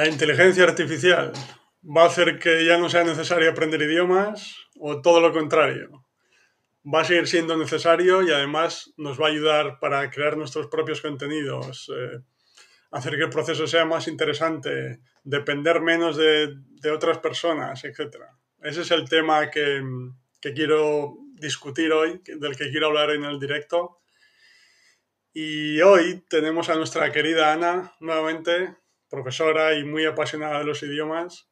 La inteligencia artificial va a hacer que ya no sea necesario aprender idiomas o todo lo contrario. Va a seguir siendo necesario y además nos va a ayudar para crear nuestros propios contenidos, eh, hacer que el proceso sea más interesante, depender menos de, otras personas, etc. Ese es el tema que, que quiero discutir hoy, del que quiero hablar en el directo. Y hoy tenemos a nuestra querida Ana nuevamente, profesora y muy apasionada de los idiomas.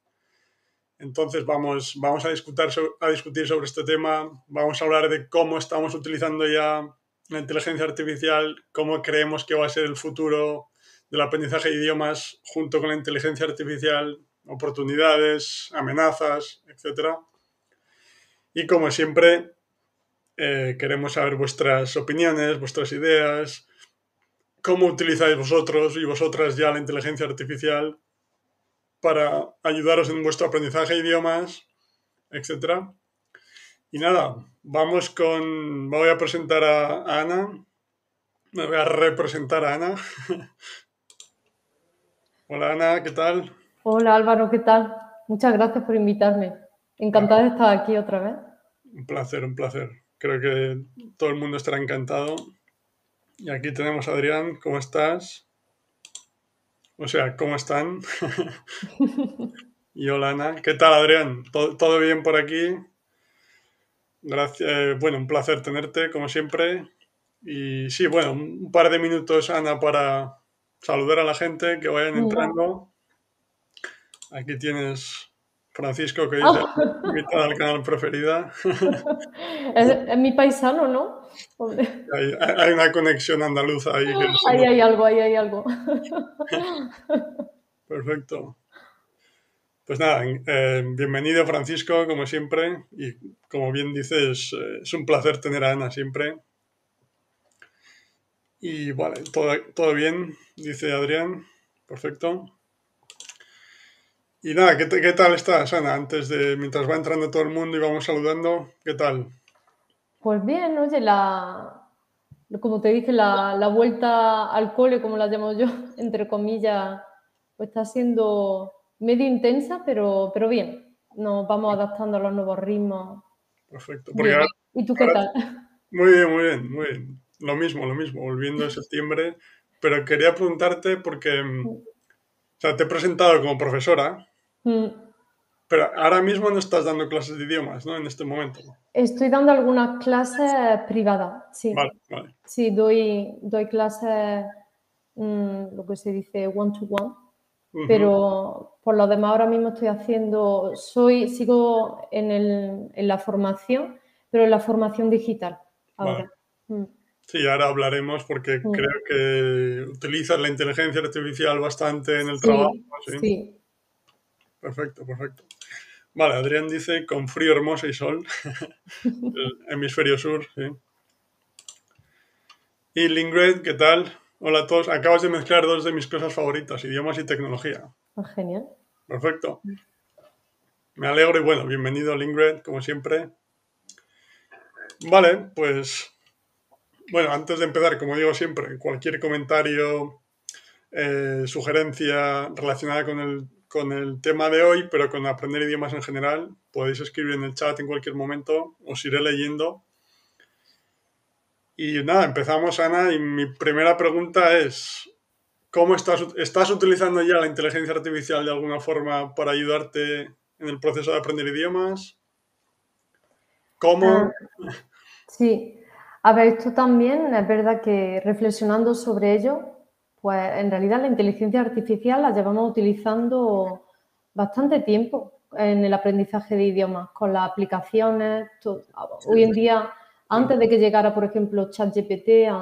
Entonces vamos, vamos a, discutir, a discutir sobre este tema, vamos a hablar de cómo estamos utilizando ya la inteligencia artificial, cómo creemos que va a ser el futuro del aprendizaje de idiomas junto con la inteligencia artificial, oportunidades, amenazas, etc. Y como siempre, eh, queremos saber vuestras opiniones, vuestras ideas, cómo utilizáis vosotros y vosotras ya la inteligencia artificial para ayudaros en vuestro aprendizaje de idiomas, etc. Y nada, vamos con... Voy a presentar a, Ana. Me voy a representar a Ana. Hola Ana, ¿qué tal? Hola Álvaro, ¿qué tal? Muchas gracias por invitarme. Encantada de estar aquí otra vez. Un placer, un placer. Creo que todo el mundo estará encantado. Y aquí tenemos a Adrián, ¿cómo estás? O sea, ¿cómo están? y hola Ana, ¿qué tal Adrián? ¿Todo, bien por aquí? Gracias, eh, bueno, un placer tenerte como siempre. Y sí, bueno, un par de minutos Ana para saludar a la gente que vayan entrando. Aquí tienes Francisco, que dice, invitada al canal preferida. es, mi paisano, ¿no? Hay, una conexión andaluza ahí. ahí hay algo, ahí hay algo. Perfecto. Pues nada, eh, bienvenido Francisco, como siempre. Y como bien dices, eh, es un placer tener a Ana siempre. Y vale, todo, todo bien, dice Adrián. Perfecto. Y nada, ¿qué, ¿qué, tal estás, Ana? Antes de, mientras va entrando todo el mundo y vamos saludando, ¿qué tal? Pues bien, oye, la, como te dije, la, la vuelta al cole, como la llamo yo, entre comillas, pues está siendo medio intensa, pero, pero bien. Nos vamos adaptando a los nuevos ritmos. Perfecto. ¿Y tú qué tal? Muy bien, muy bien, muy bien. Lo mismo, lo mismo, volviendo a septiembre. Pero quería preguntarte porque mm. O sea, te he presentado como profesora, mm. pero ahora mismo no estás dando clases de idiomas, ¿no? En este momento. Estoy dando algunas clases privadas, sí. Vale, vale. Sí, doy, doy clases, mm, lo que se dice one-to-one, pero por lo demás ahora mismo estoy haciendo, soy, sigo en, el, en la formación, pero en la formación digital ahora. Mm. Sí, ahora hablaremos porque mm. creo que utilizas la inteligencia artificial bastante en el trabajo. ¿sí? Perfecto, perfecto. Vale, Adrián dice con frío hermoso y sol. el hemisferio sur, sí. Y Lingred, ¿qué tal? Hola a todos. Acabas de mezclar dos de mis cosas favoritas, idiomas y tecnología. Ah, genial. Perfecto. Me alegro y bueno, bienvenido Lingred, como siempre. Vale, pues bueno, antes de empezar, como digo siempre, cualquier comentario, eh, sugerencia relacionada con el, con el tema de hoy, pero con aprender idiomas en general, podéis escribir en el chat en cualquier momento, os iré leyendo. Y nada, empezamos, Ana, y mi primera pregunta es, ¿cómo estás, estás utilizando ya la inteligencia artificial de alguna forma para ayudarte en el proceso de aprender idiomas? ¿Cómo? Ah, sí, a ver, esto también es verdad que reflexionando sobre ello, pues en realidad la inteligencia artificial la llevamos utilizando bastante tiempo en el aprendizaje de idiomas, con las aplicaciones. Hoy en día, antes de que llegara, por ejemplo, ChatGPT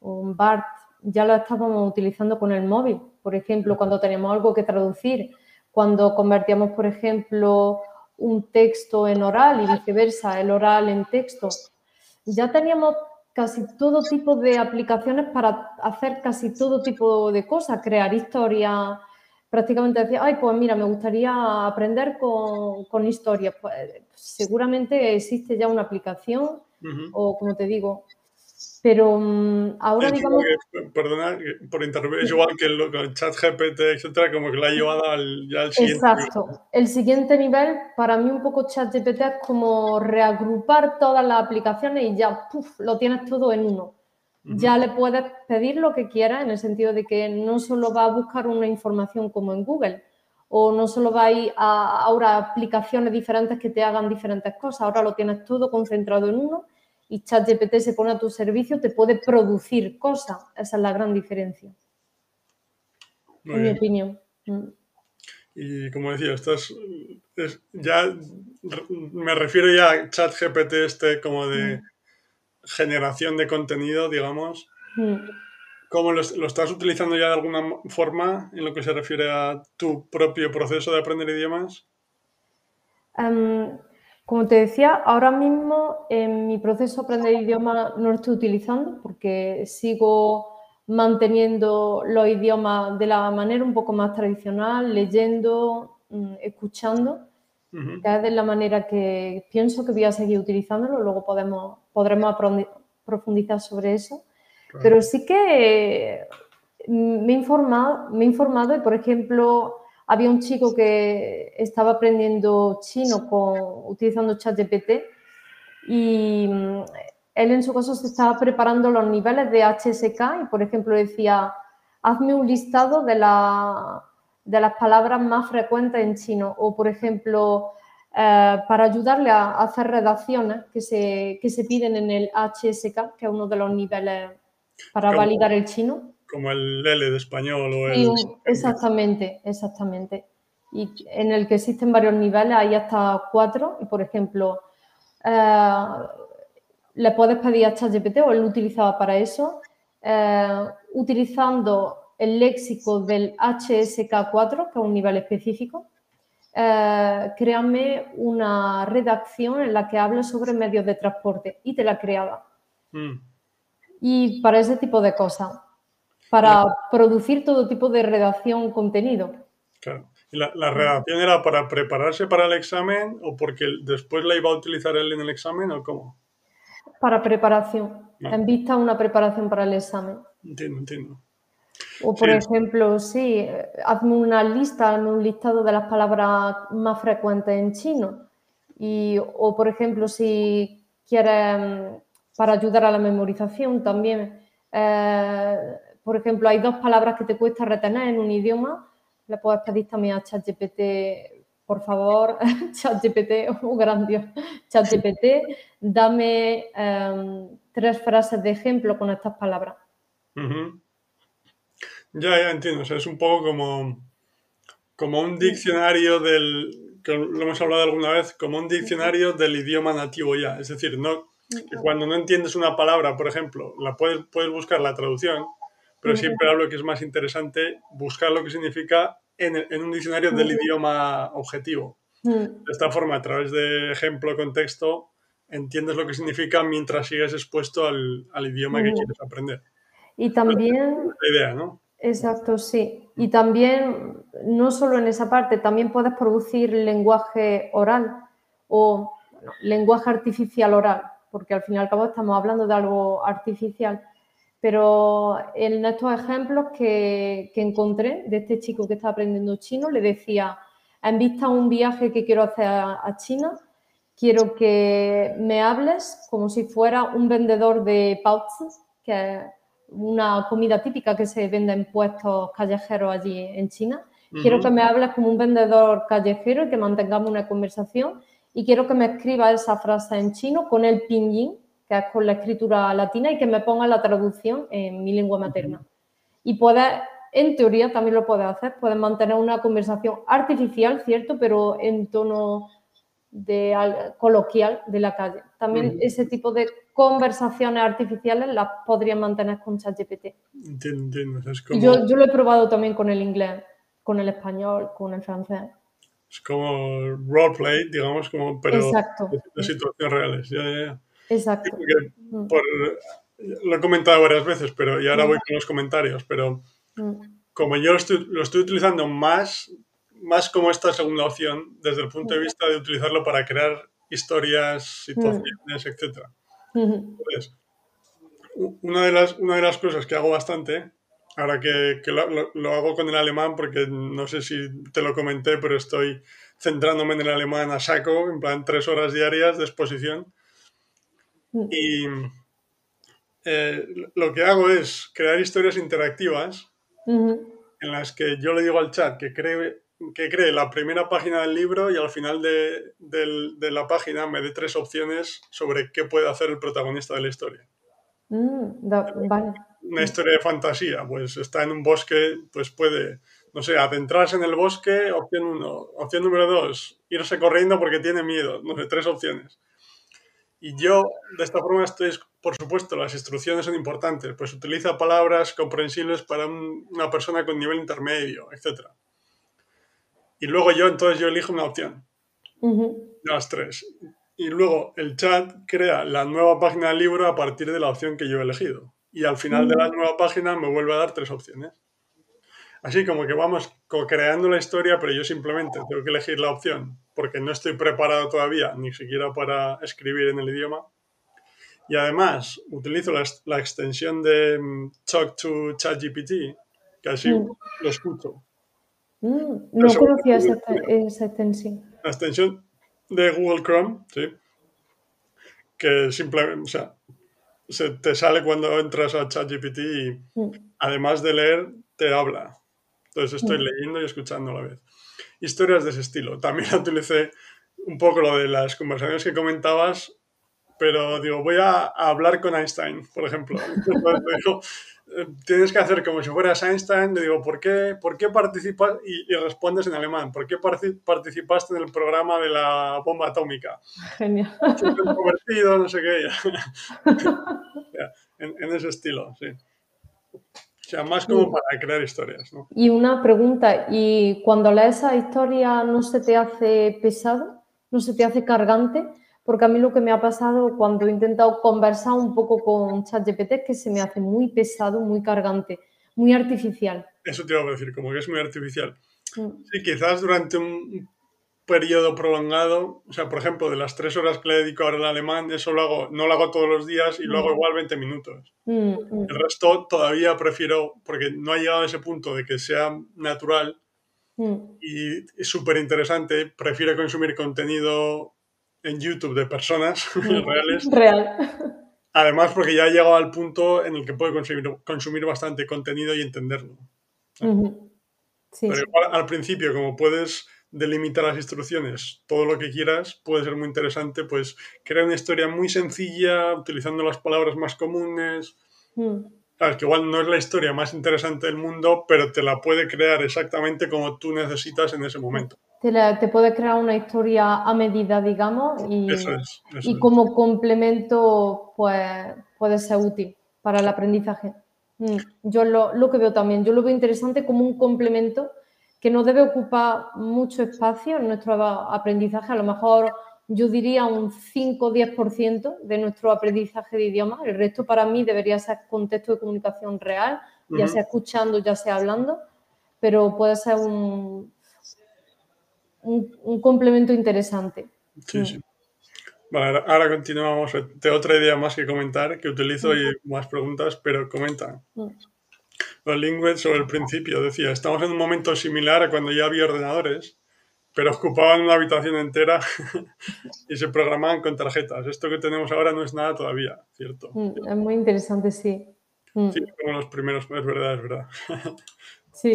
o BART, ya lo estábamos utilizando con el móvil. Por ejemplo, cuando tenemos algo que traducir, cuando convertíamos, por ejemplo, un texto en oral y viceversa, el oral en texto ya teníamos casi todo tipo de aplicaciones para hacer casi todo tipo de cosas, crear historia. Prácticamente decía, ay, pues mira, me gustaría aprender con, con historias. Pues seguramente existe ya una aplicación o, como te digo, Pero mm, ahora digamos... que- perdona que- por interrumpir, es igual que el chat GPT, etcétera, como que lo ha llevado al, ya al siguiente nivel. Exacto. El siguiente nivel, para mí un poco ChatGPT es como reagrupar todas las aplicaciones y ya, puf, lo tienes todo en uno. Ya le puedes pedir lo que quieras en el sentido de que no solo va a buscar una información como en Google o no solo va a ir a ahora aplicaciones diferentes que te hagan diferentes cosas, ahora lo tienes todo concentrado en uno y ChatGPT se pone a tu servicio, te puede producir cosas. Esa es la gran diferencia, Muy en mi opinión. Mm. Y como decía, estás es- ya me refiero ya a chat GPT este como de generación de contenido, digamos. Mm. ¿Cómo lo, lo estás utilizando ya de alguna forma en lo que se refiere a tu propio proceso de aprender idiomas? Como te decía, ahora mismo en mi proceso de aprender idioma no lo estoy utilizando porque sigo manteniendo los idiomas de la manera un poco más tradicional, leyendo, mm, escuchando, Ujú, que es de la manera que pienso que voy a seguir utilizándolo, luego podemos, podremos profundizar sobre eso. claro. Pero sí que me he informado, me he informado y, por ejemplo, había un chico que estaba aprendiendo chino con, utilizando ChatGPT y mm, él en su caso se estaba preparando los niveles de HSK y, por ejemplo, decía, hazme un listado de, la- de las palabras más frecuentes en chino o, por ejemplo, eh, para ayudarle a hacer redacciones que se, que se piden en el HSK, que es uno de los niveles para validar el chino. Como el L de español o Sí, el... un- exactamente, exactamente. Y en el que existen varios niveles, hay hasta cuatro. Y por ejemplo, eh, le puedes pedir a ChatGPT o él lo utilizaba para eso, eh, utilizando el léxico del HSK4, que es un nivel específico. eh, créame una redacción en la que hable sobre medios de transporte y te la creaba. Mm, Y para ese tipo de cosas, para producir todo tipo de redacción contenido. claro. ¿Y la, la redacción era para prepararse para el examen o porque después la iba a utilizar él en el examen o cómo? Para preparación, Ah. en vista a una preparación para el examen. Entiendo, entiendo. O por Sí. ejemplo, sí, hazme una lista, hazme un listado de las palabras más frecuentes en chino. Y, o por ejemplo, si quieres, mm, para ayudar a la memorización también, eh, por ejemplo, hay dos palabras que te cuesta retener en un idioma, le puedes pedir también a ChatGPT, por favor, ChatGPT, oh gran Dios, ChatGPT, dame em, tres frases de ejemplo con estas palabras. Ya, ya entiendo. O sea, es un poco como, como un diccionario del, que lo hemos hablado alguna vez, como un diccionario del idioma nativo ya. Es decir, no, que cuando no entiendes una palabra, por ejemplo, la puedes, puedes buscar la traducción, pero siempre hablo que es más interesante buscar lo que significa en, el- en un diccionario del idioma objetivo. Mm. De esta forma, a través de ejemplo, contexto, entiendes lo que significa mientras sigues expuesto al, al idioma que Ujú. quieres aprender. Y también La idea, ¿no? Exacto, sí. Y también, no solo en esa parte, también puedes producir lenguaje oral o bueno, lenguaje artificial oral, porque al fin y al cabo estamos hablando de algo artificial. Pero en estos ejemplos que, que encontré de este chico que está aprendiendo chino, le decía, en vista a un viaje que quiero hacer a, a China, quiero que me hables como si fuera un vendedor de paozi, que es una comida típica que se vende en puestos callejeros allí en China. Quiero Ujú. que me hables como un vendedor callejero y que mantengamos una conversación. Y quiero que me escribas esa frase en chino con el pinyin, que es con la escritura latina, y que me ponga la traducción en mi lengua materna. Y puedes, en teoría, también lo puedes hacer. Puedes mantener una conversación artificial, cierto, pero en tono de al- coloquial de la calle. También ese tipo de conversaciones artificiales las podrías mantener con ChatGPT. Entiendo, entiendo. O sea, es como, Yo, yo lo he probado también con el inglés, con el español, con el francés. es como roleplay, digamos, como, pero Exacto. de situaciones reales. Ya, ya, ya. Exacto. Mm, por- lo he comentado varias veces, pero y ahora Mm. voy con los comentarios, pero mm, como yo lo estoy, lo estoy utilizando más, más como esta segunda opción, desde el punto de vista de utilizarlo para crear historias, situaciones, mm, Entonces, una de las, una de las cosas que hago bastante, ahora que, lo, hago con el alemán, porque no sé si te lo comenté, pero estoy centrándome en el alemán a saco, en plan tres horas diarias de exposición. Mm. Y eh, lo que hago es crear historias interactivas en las que yo le digo al chat que cree, que cree la primera página del libro y al final de, de la página me dé tres opciones sobre qué puede hacer el protagonista de la historia. Mm, Una historia de fantasía, pues está en un bosque, pues puede, no sé, adentrarse en el bosque, opción uno. Opción número dos, irse corriendo porque tiene miedo, no sé, tres opciones. Y yo, de esta forma, estoy, por supuesto, las instrucciones son importantes, pues utiliza palabras comprensibles para una persona con nivel intermedio, etc. Y luego yo, entonces, yo elijo una opción. De las tres y luego el chat crea la nueva página del libro a partir de la opción que yo he elegido. Y al final de la nueva página me vuelve a dar tres opciones. Así como que vamos co-creando la historia, pero yo simplemente tengo que elegir la opción porque no estoy preparado todavía, ni siquiera para escribir en el idioma. Y además utilizo la, extensión de mm, Talk to ChatGPT, que así mm. lo escucho. no conocía esa, esa extensión. La extensión de Google Chrome, sí, que simplemente, o sea, se te sale cuando entras a ChatGPT y mm. además de leer, te habla. Entonces estoy mm. leyendo y escuchando a la vez. Historias de ese estilo. También utilicé un poco lo de las conversaciones que comentabas, pero digo, voy a, hablar con Einstein, por ejemplo. tienes que hacer como si fueras Einstein, le digo, ¿por qué, por qué participas? Y, respondes en alemán, ¿por qué participaste en el programa de la bomba atómica? Genial. Convertido, no sé qué. en, ese estilo, sí. O sea, más como para crear historias. ¿no? Y una pregunta, ¿y cuando lees esa historia no se te hace pesado? ¿No se te hace cargante? porque a mí lo que me ha pasado cuando he intentado conversar un poco con ChatGPT es que se me hace muy pesado, muy cargante, muy artificial. Eso te iba a decir, como que es muy artificial. Mm. Sí, quizás durante un periodo prolongado, o sea, por ejemplo, de las tres horas que le dedico ahora al alemán, eso lo hago, no lo hago todos los días y lo hago mm. igual 20 minutos. Mm, El resto todavía prefiero, porque no ha llegado a ese punto de que sea natural y es súper interesante, prefiero consumir contenido en YouTube de personas reales. Real. Además, porque ya ha llegado al punto en el que puede consumir, consumir bastante contenido y entenderlo. Pero al principio, como puedes delimitar las instrucciones, todo lo que quieras, puede ser muy interesante, pues crear una historia muy sencilla, utilizando las palabras más comunes. Mm. Claro, que igual no es la historia más interesante del mundo, pero te la puede crear exactamente como tú necesitas en ese momento te, puede crear una historia a medida, digamos, y, y como complemento pues, puede ser útil para el aprendizaje. Mm, yo lo, lo, que veo también, yo lo veo interesante como un complemento que no debe ocupar mucho espacio en nuestro aprendizaje, a lo mejor yo diría un 5 o 10% de nuestro aprendizaje de idioma, el resto para mí debería ser contexto de comunicación real, ya sea escuchando, ya sea hablando, pero puede ser un un, complemento interesante. Sí, sí. Vale, ahora continuamos. Tengo otra idea más que comentar, que utilizo y más preguntas, pero comenta. Los Lingües sobre el principio decía, estamos en un momento similar a cuando ya había ordenadores, pero ocupaban una habitación entera y se programaban con tarjetas. Esto que tenemos ahora no es nada todavía, ¿cierto? Es muy interesante, sí. Sí, como los primeros, es verdad, es verdad. Sí.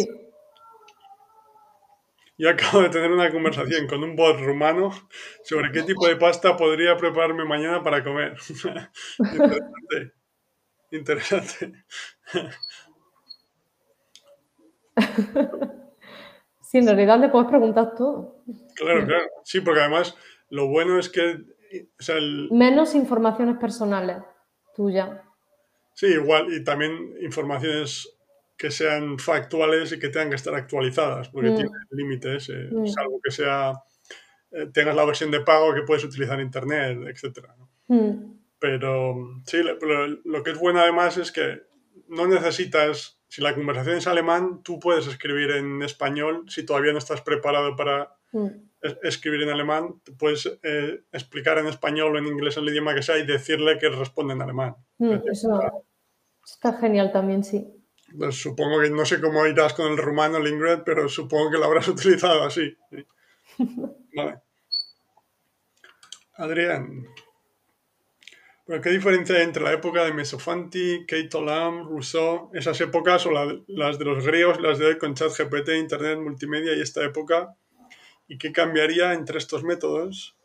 Yo acabo de tener una conversación con un bot rumano sobre qué tipo de pasta podría prepararme mañana para comer. Interesante. Interesante. Sí, en realidad le puedes preguntar todo. Claro, claro. Sí, porque además lo bueno es que... Menos informaciones personales tuyas. Sí, igual. Y también informaciones que sean factuales y que tengan que estar actualizadas, porque mm. tienen límites, eh, mm. salvo que sea eh, tengas la versión de pago que puedes utilizar en internet, etc. Mm. Pero sí, lo, que es bueno además es que no necesitas, si la conversación es alemán, tú puedes escribir en español si todavía no estás preparado para escribir en alemán, puedes eh, explicar en español o en inglés, el idioma que sea, y decirle que responde en alemán. Eso, Está genial también, sí. Pues supongo que no sé cómo irás con el rumano, Lingred, pero supongo que lo habrás utilizado así. Vale. Adrián. ¿Pero qué diferencia hay entre la época de Mesofanti, Kate Lam, Rousseau, esas épocas o las de los griegos, las de hoy con ChatGPT, Internet, multimedia y esta época? ¿Y qué cambiaría entre estos métodos?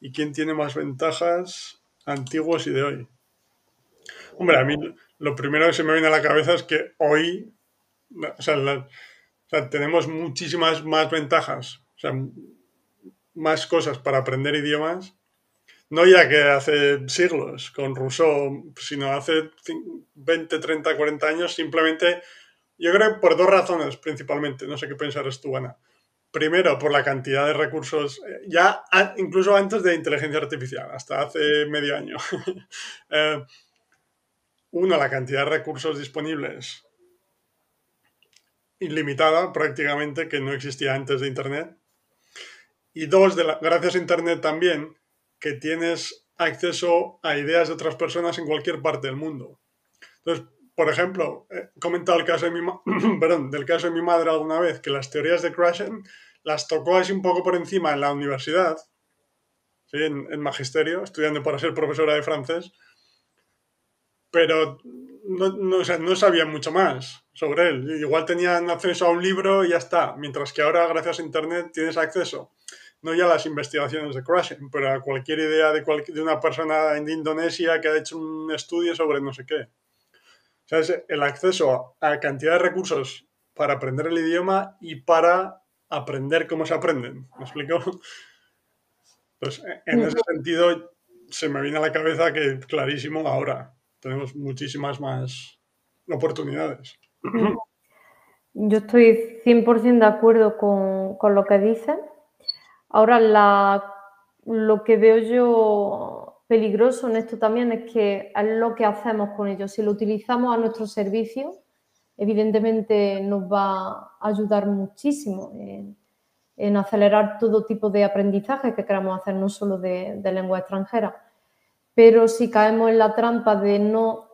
¿Y quién tiene más ventajas antiguos y de hoy? Hombre, a mí lo primero que se me viene a la cabeza es que hoy o sea, tenemos muchísimas más ventajas, o sea, más cosas para aprender idiomas, no ya que hace siglos con Rousseau, sino hace 20, 30, 40 años, simplemente, yo creo por dos razones principalmente, no sé qué pensarás tú, Ana. Primero, por la cantidad de recursos, eh, ya incluso antes de inteligencia artificial, hasta hace medio año. eh, uno, la cantidad de recursos disponibles ilimitada prácticamente que no existía antes de Internet. Y dos, de gracias a Internet también, que tienes acceso a ideas de otras personas en cualquier parte del mundo. Entonces, por ejemplo, he comentado el caso de mi, perdón, del caso de mi madre alguna vez, que las teorías de Krashen las tocó así un poco por encima en la universidad, ¿sí? en, en magisterio, estudiando para ser profesora de francés, pero no, no, sabía mucho más sobre él. Igual tenían acceso a un libro y ya está, mientras que ahora gracias a Internet tienes acceso no ya a las investigaciones de Crashing, pero a cualquier idea de, de una persona en Indonesia que ha hecho un estudio sobre no sé qué. O sea, el acceso a cantidad de recursos para aprender el idioma y para aprender cómo se aprenden. ¿Me explico? Pues en ese sentido se me viene a la cabeza que clarísimo ahora tenemos muchísimas más oportunidades. Yo estoy 100% de acuerdo con, con, lo que dices. Ahora, lo que veo yo peligroso en esto también es que es lo que hacemos con ello. Si lo utilizamos a nuestro servicio, evidentemente nos va a ayudar muchísimo en, en acelerar todo tipo de aprendizaje que queramos hacer, no solo de, de lengua extranjera pero si caemos en la trampa de no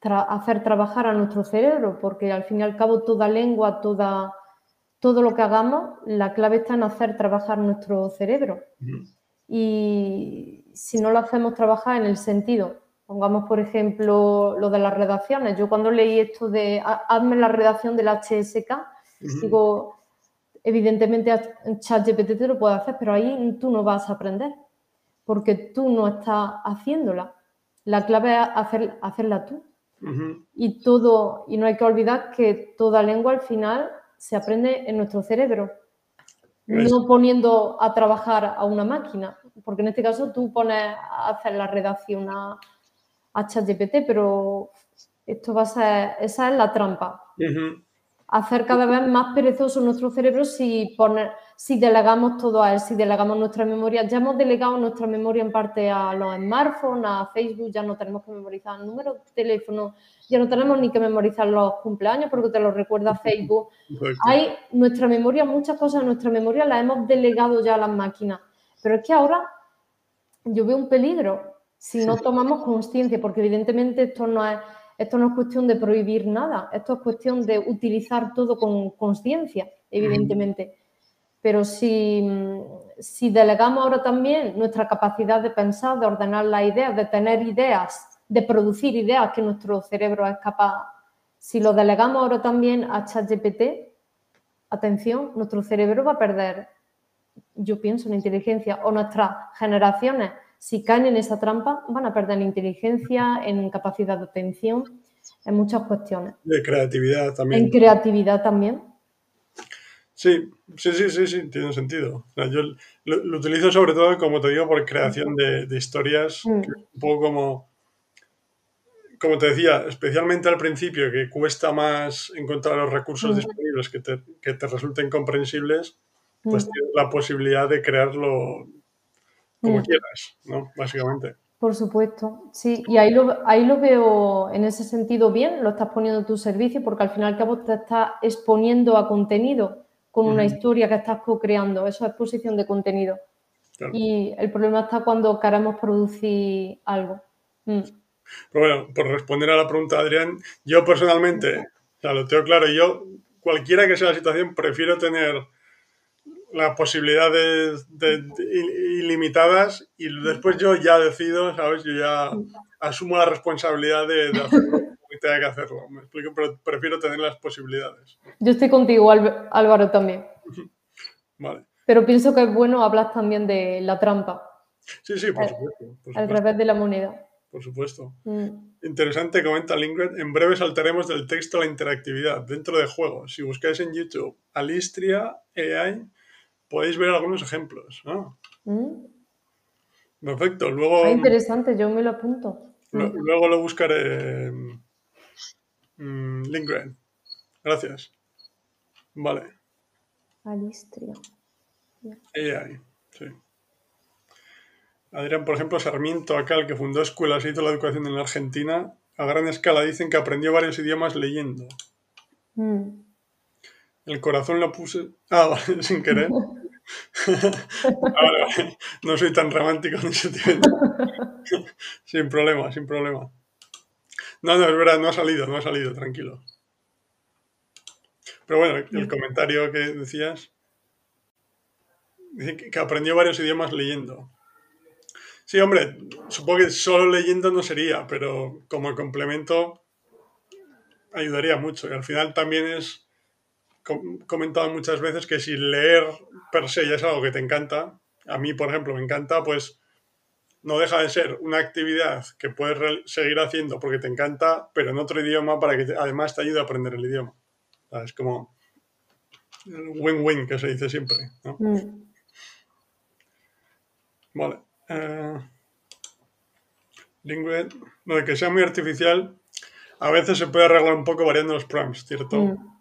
hacer trabajar a nuestro cerebro, porque al fin y al cabo toda lengua, toda, todo lo que hagamos, la clave está en hacer trabajar nuestro cerebro. Y si no lo hacemos trabajar en el sentido, pongamos por ejemplo lo de las redacciones, yo cuando leí esto de hazme la redacción del HSK, digo, evidentemente ChatGPT te lo puede hacer, pero ahí tú no vas a aprender porque tú no estás haciéndola. La clave es hacer, hacerla tú. Y todo, y no hay que olvidar que toda lengua al final se aprende en nuestro cerebro, no poniendo a trabajar a una máquina, porque en este caso tú pones a hacer la redacción a, a ChatGPT, pero esto va a ser, esa es la trampa. Hacer cada vez más perezoso nuestro cerebro si poner si delegamos todo a él, si delegamos nuestra memoria. Ya hemos delegado nuestra memoria en parte a los smartphones, a Facebook, ya no tenemos que memorizar el número de teléfono, ya no tenemos ni que memorizar los cumpleaños porque te lo recuerda Facebook. Hay nuestra memoria, muchas cosas en nuestra memoria las hemos delegado ya a las máquinas. Pero es que ahora yo veo un peligro si no tomamos conciencia, porque evidentemente esto no es esto no es cuestión de prohibir nada, esto es cuestión de utilizar todo con conciencia, evidentemente. Pero si, si delegamos ahora también nuestra capacidad de pensar, de ordenar las ideas, de tener ideas, de producir ideas que nuestro cerebro es capaz, si lo delegamos ahora también a ChatGPT, atención, nuestro cerebro va a perder, yo pienso, en inteligencia, o nuestras generaciones, si caen en esa trampa, van a perder en inteligencia, en capacidad de atención, en muchas cuestiones. De creatividad también. En creatividad también. Sí, sí, sí, sí, sí, tiene sentido. yo lo, utilizo sobre todo, como te digo, por creación de, historias, mm. un poco como, como te decía, especialmente al principio, que cuesta más encontrar los recursos mm. disponibles que te, que te, resulten comprensibles, pues mm. tienes la posibilidad de crearlo como quieras, ¿no? Básicamente. Por supuesto, sí, y ahí lo, ahí lo veo en ese sentido bien, lo estás poniendo en tu servicio, porque al final al cabo te estás exponiendo a contenido con una historia que estás co-creando. Eso es exposición de contenido. Y el problema está cuando queremos producir algo. Mm. Pero bueno, por responder a la pregunta de Adrián, yo personalmente, o sea, lo tengo claro, yo, cualquiera que sea la situación, prefiero tener las posibilidades de, ilimitadas y después yo ya decido, ¿sabes? Yo ya asumo la responsabilidad de, de hacerlo que tenga que hacerlo. Me explico, pero prefiero tener las posibilidades. Yo estoy contigo, Álvaro, también. Vale. Pero pienso que es bueno hablar también de la trampa. Sí, sí, por supuesto. Al revés de la moneda. Por supuesto. Mm. Interesante, comenta Lingred. En breve saltaremos del texto a la interactividad dentro de juegos. Si buscáis en YouTube Alistria AI, podéis ver algunos ejemplos. Mm. Perfecto. Luego. Ah, interesante, yo me lo apunto. Mm. Luego lo buscaré. Lingred. Gracias. Vale. Alistria. AI. Adrián, por ejemplo, Sarmiento, acá el que fundó escuelas y hizo la educación en la Argentina, a gran escala dicen que aprendió varios idiomas leyendo. Mm. El corazón lo puse. Ah, vale, sin querer. No soy tan romántico ni sentimental. sin problema, sin problema. No, no, es verdad, no ha salido, no ha salido, tranquilo. Pero bueno, el mm. comentario que decías. Dice que aprendió varios idiomas leyendo. Sí, hombre, supongo que solo leyendo no sería, pero como complemento ayudaría mucho. Y al final también es comentado muchas veces que si leer per se ya es algo que te encanta, a mí, por ejemplo, me encanta, pues no deja de ser una actividad que puedes seguir haciendo porque te encanta, pero en otro idioma para que además te ayude a aprender el idioma. Es como win-win que se dice siempre. Mm. Vale. Eh, lo de que sea muy artificial, a veces se puede arreglar un poco variando los prompts, ¿cierto? Mm.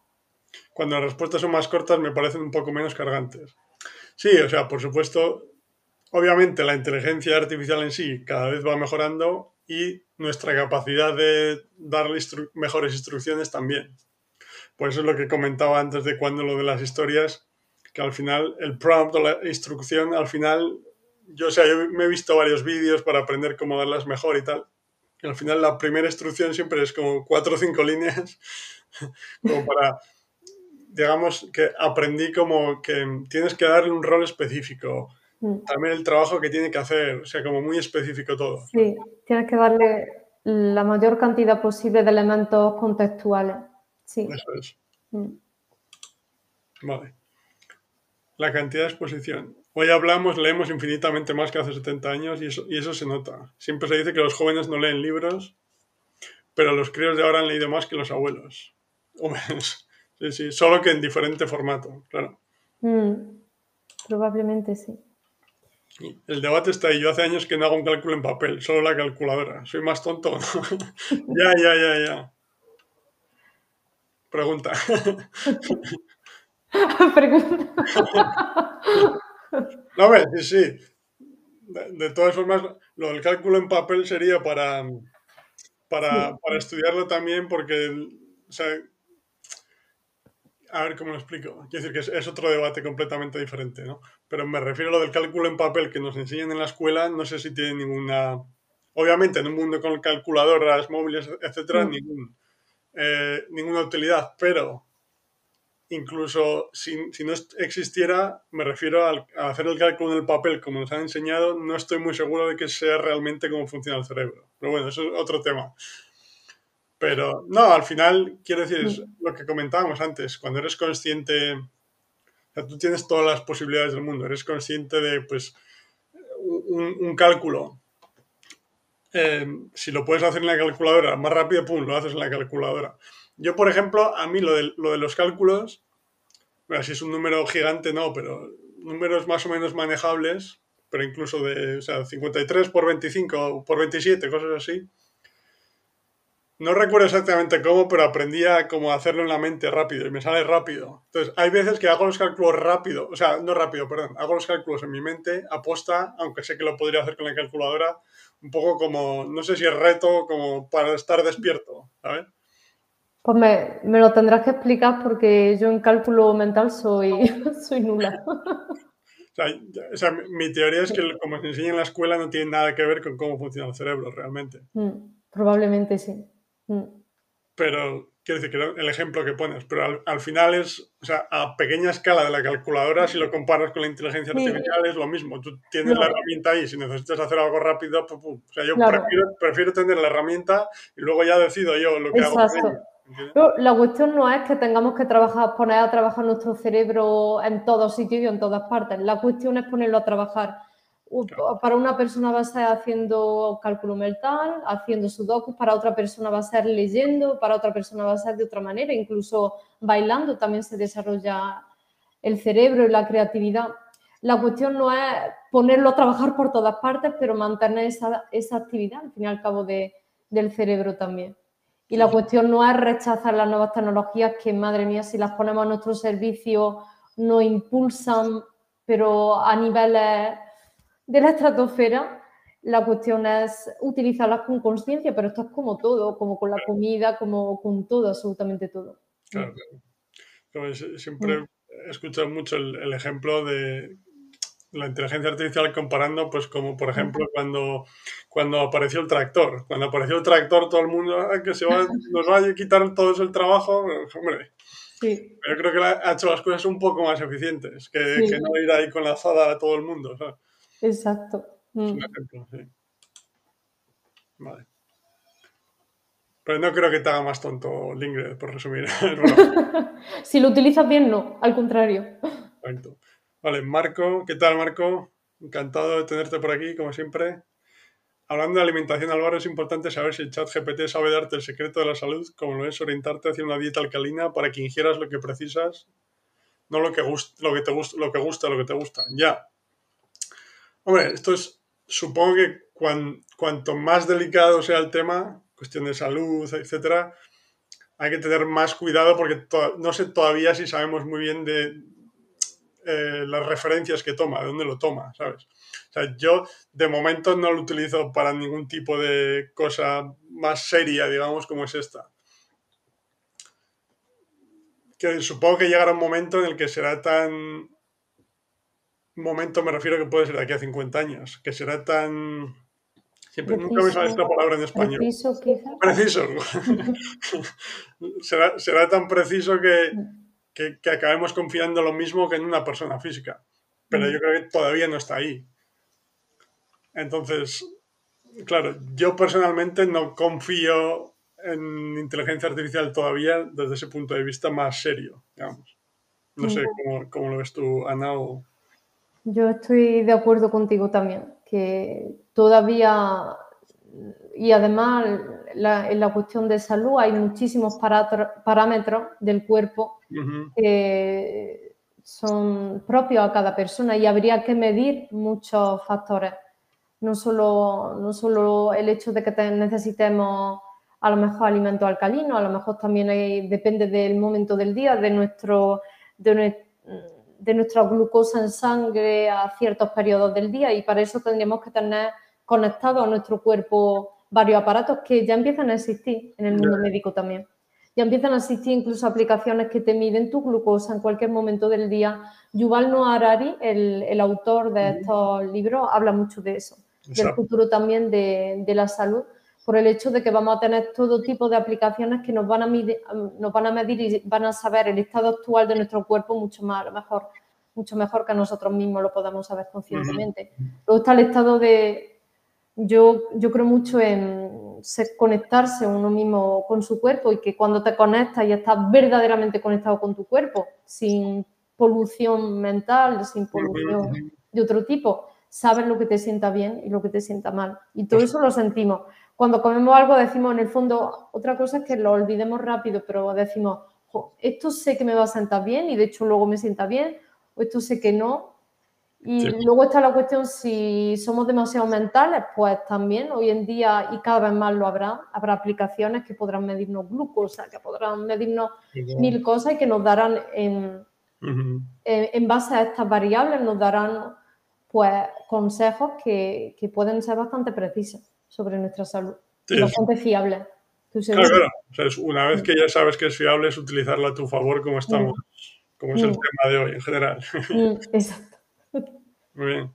Cuando las respuestas son más cortas me parecen un poco menos cargantes. Sí, o sea, por supuesto, obviamente la inteligencia artificial en sí cada vez va mejorando y nuestra capacidad de darle mejores instrucciones también. Por eso es lo que comentaba antes de cuando lo de las historias, que al final el prompt o la instrucción al final yo, o sea, yo me he visto varios vídeos para aprender cómo darlas mejor y tal. Y al final la primera instrucción siempre es como cuatro o cinco líneas, como para, digamos, que aprendí como que tienes que darle un rol específico, mm. también el trabajo que tiene que hacer, o sea, como muy específico todo. Sí, tienes que darle la mayor cantidad posible de elementos contextuales. Sí. Eso es. Mm. Vale. La cantidad de exposición. Hoy hablamos, leemos infinitamente más que hace 70 años y eso, y eso se nota. Siempre se dice que los jóvenes no leen libros, pero los críos de ahora han leído más que los abuelos. Sí, sí, solo que en diferente formato, claro. Mm, probablemente sí. El debate está ahí. Yo hace años que no hago un cálculo en papel, solo la calculadora. ¿Soy más tonto? ya, ya, ya, ya. Pregunta. Pregunta. No, sí, sí. De, todas formas, lo del cálculo en papel sería para, para, estudiarlo también porque, o sea, a ver cómo lo explico. Quiero decir que es, otro debate completamente diferente, ¿no? Pero me refiero a lo del cálculo en papel que nos enseñan en la escuela, no sé si tiene ninguna... Obviamente, en un mundo con calculadoras móviles, etcétera, mm. ningún, eh, ninguna utilidad, pero incluso si, no existiera, me refiero a, hacer el cálculo en el papel como nos han enseñado, no estoy muy seguro de que sea realmente cómo funciona el cerebro. Pero bueno, eso es otro tema. Pero no, al final, quiero decir, es lo que comentábamos antes, cuando eres consciente, o sea, tú tienes todas las posibilidades del mundo, eres consciente de, pues, un, cálculo. Eh, si lo puedes hacer en la calculadora más rápido, pum, lo haces en la calculadora yo, por ejemplo, a mí lo de, lo de los cálculos, si es un número gigante, no, pero números más o menos manejables, pero incluso de o sea, 53 por 25 o por 27, cosas así. No recuerdo exactamente cómo, pero aprendí a cómo hacerlo en la mente rápido y me sale rápido. Entonces, hay veces que hago los cálculos rápido, o sea, no rápido, perdón, hago los cálculos en mi mente, aposta, aunque sé que lo podría hacer con la calculadora, un poco como, no sé si es reto, como para estar despierto, ¿sabes? Pues me, lo tendrás que explicar porque yo en cálculo mental soy, soy nula. O sea, mi teoría es que como se enseña en la escuela no tiene nada que ver con cómo funciona el cerebro realmente. Mm, Probablemente sí. Mm. Pero quiero decir que el ejemplo que pones, pero al, final es, o sea, a pequeña escala de la calculadora, si lo comparas con la inteligencia artificial, es lo mismo. Tú tienes la herramienta ahí, si necesitas hacer algo rápido, o sea, yo prefiero, tener la herramienta y luego ya decido yo lo que hago. La cuestión no es que tengamos que trabajar, poner a trabajar nuestro cerebro en todos sitios y en todas partes. La cuestión es ponerlo a trabajar para una persona va a ser haciendo cálculo mental, haciendo sudokus, para otra persona va a ser leyendo, para otra persona va a ser de otra manera, incluso bailando también se desarrolla el cerebro y la creatividad. La cuestión no es ponerlo a trabajar por todas partes, pero mantener esa, esa actividad, al fin y al cabo, de, del cerebro también. Y la cuestión no es rechazar las nuevas tecnologías que, madre mía, si las ponemos a nuestro servicio, nos impulsan, pero a niveles de la estratosfera, la cuestión es utilizarlas con conciencia, pero esto es como todo, como con la comida, como con todo, absolutamente todo. Claro, claro. Siempre mm. he escuchado mucho el, ejemplo de la inteligencia artificial comparando, pues como por ejemplo cuando, cuando apareció el tractor. Cuando apareció el tractor, todo el mundo, ah, que se va, nos va a quitar todo el trabajo, hombre. Sí. Pero creo que ha hecho las cosas un poco más eficientes, que, que no ir ahí con la azada a todo el mundo. ¿sabes? Exacto. Mm. ejemplo, sí. Vale. Pero no creo que te haga más tonto Lingred, por resumir. si lo utilizas bien, no, al contrario. Perfecto. Vale, Marco, ¿qué tal, Marco? Encantado de tenerte por aquí, como siempre. Hablando de alimentación, Álvaro, es importante saber si el chat GPT sabe darte el secreto de la salud, como lo es orientarte hacia una dieta alcalina para que ingieras lo que precisas, no lo que, lo que te gusta, lo que gusta, lo que te gusta. Ya, Hombre, esto es, supongo que cuanto más delicado sea el tema, cuestión de salud, etcétera, hay que tener más cuidado porque no sé todavía si sabemos muy bien de eh, las referencias que toma, de dónde lo toma, ¿sabes? O sea, yo de momento no lo utilizo para ningún tipo de cosa más seria, digamos, como es esta. Que supongo que llegará un momento en el que será tan momento me refiero que puede ser de aquí a 50 años, que será tan... Siempre, nunca me sale esta palabra en español. Preciso, quizá. Preciso. será, tan preciso que, que, acabemos confiando lo mismo que en una persona física. Pero yo creo que todavía no está ahí. Entonces, claro, yo personalmente no confío en inteligencia artificial todavía desde ese punto de vista más serio, digamos. No sé cómo, cómo lo ves tú, Ana, o... Yo estoy de acuerdo contigo también, que todavía, y además en la cuestión de salud hay muchísimos parámetros del cuerpo que son propios a cada persona y habría que medir muchos factores. No solo, no solo el hecho de que necesitemos a lo mejor alimentos alcalinos, a lo mejor también depende del momento del día, de nuestro, de de nuestra glucosa en sangre a ciertos periodos del día y para eso tendríamos que tener conectado a nuestro cuerpo varios aparatos que ya empiezan a existir en el mundo médico también. Ya empiezan a existir incluso aplicaciones que te miden tu glucosa en cualquier momento del día. Yuval Noah Harari, el, autor de estos libros, habla mucho de eso, del futuro también de, de la salud por el hecho de que vamos a tener todo tipo de aplicaciones que nos van a medir, nos van a medir y van a saber el estado actual de nuestro cuerpo mucho más, mejor, mucho mejor que nosotros mismos lo podamos saber conscientemente. Luego está el estado de, yo, yo creo mucho en conectarse uno mismo con su cuerpo y que cuando te conectas y estás verdaderamente conectado con tu cuerpo, sin polución mental, sin polución de otro tipo, sabes lo que te sienta bien y lo que te sienta mal. Y todo eso lo sentimos cuando comemos algo decimos en el fondo, otra cosa es que lo olvidemos rápido, pero decimos, esto sé que me va a sentar bien y de hecho luego me sienta bien, o esto sé que no. Y luego está la cuestión si somos demasiado mentales, pues también hoy en día y cada vez más lo habrá, habrá aplicaciones que podrán medirnos glucosa, que podrán medirnos mil cosas y que nos darán en, en, base a estas variables, nos darán pues consejos que, que pueden ser bastante precisos sobre nuestra salud. y bastante fiable. Claro, claro. una vez que ya sabes que es fiable, es utilizarlo a tu favor como estamos, como es el mm. tema de hoy en general. Mm, exacto. Muy bien.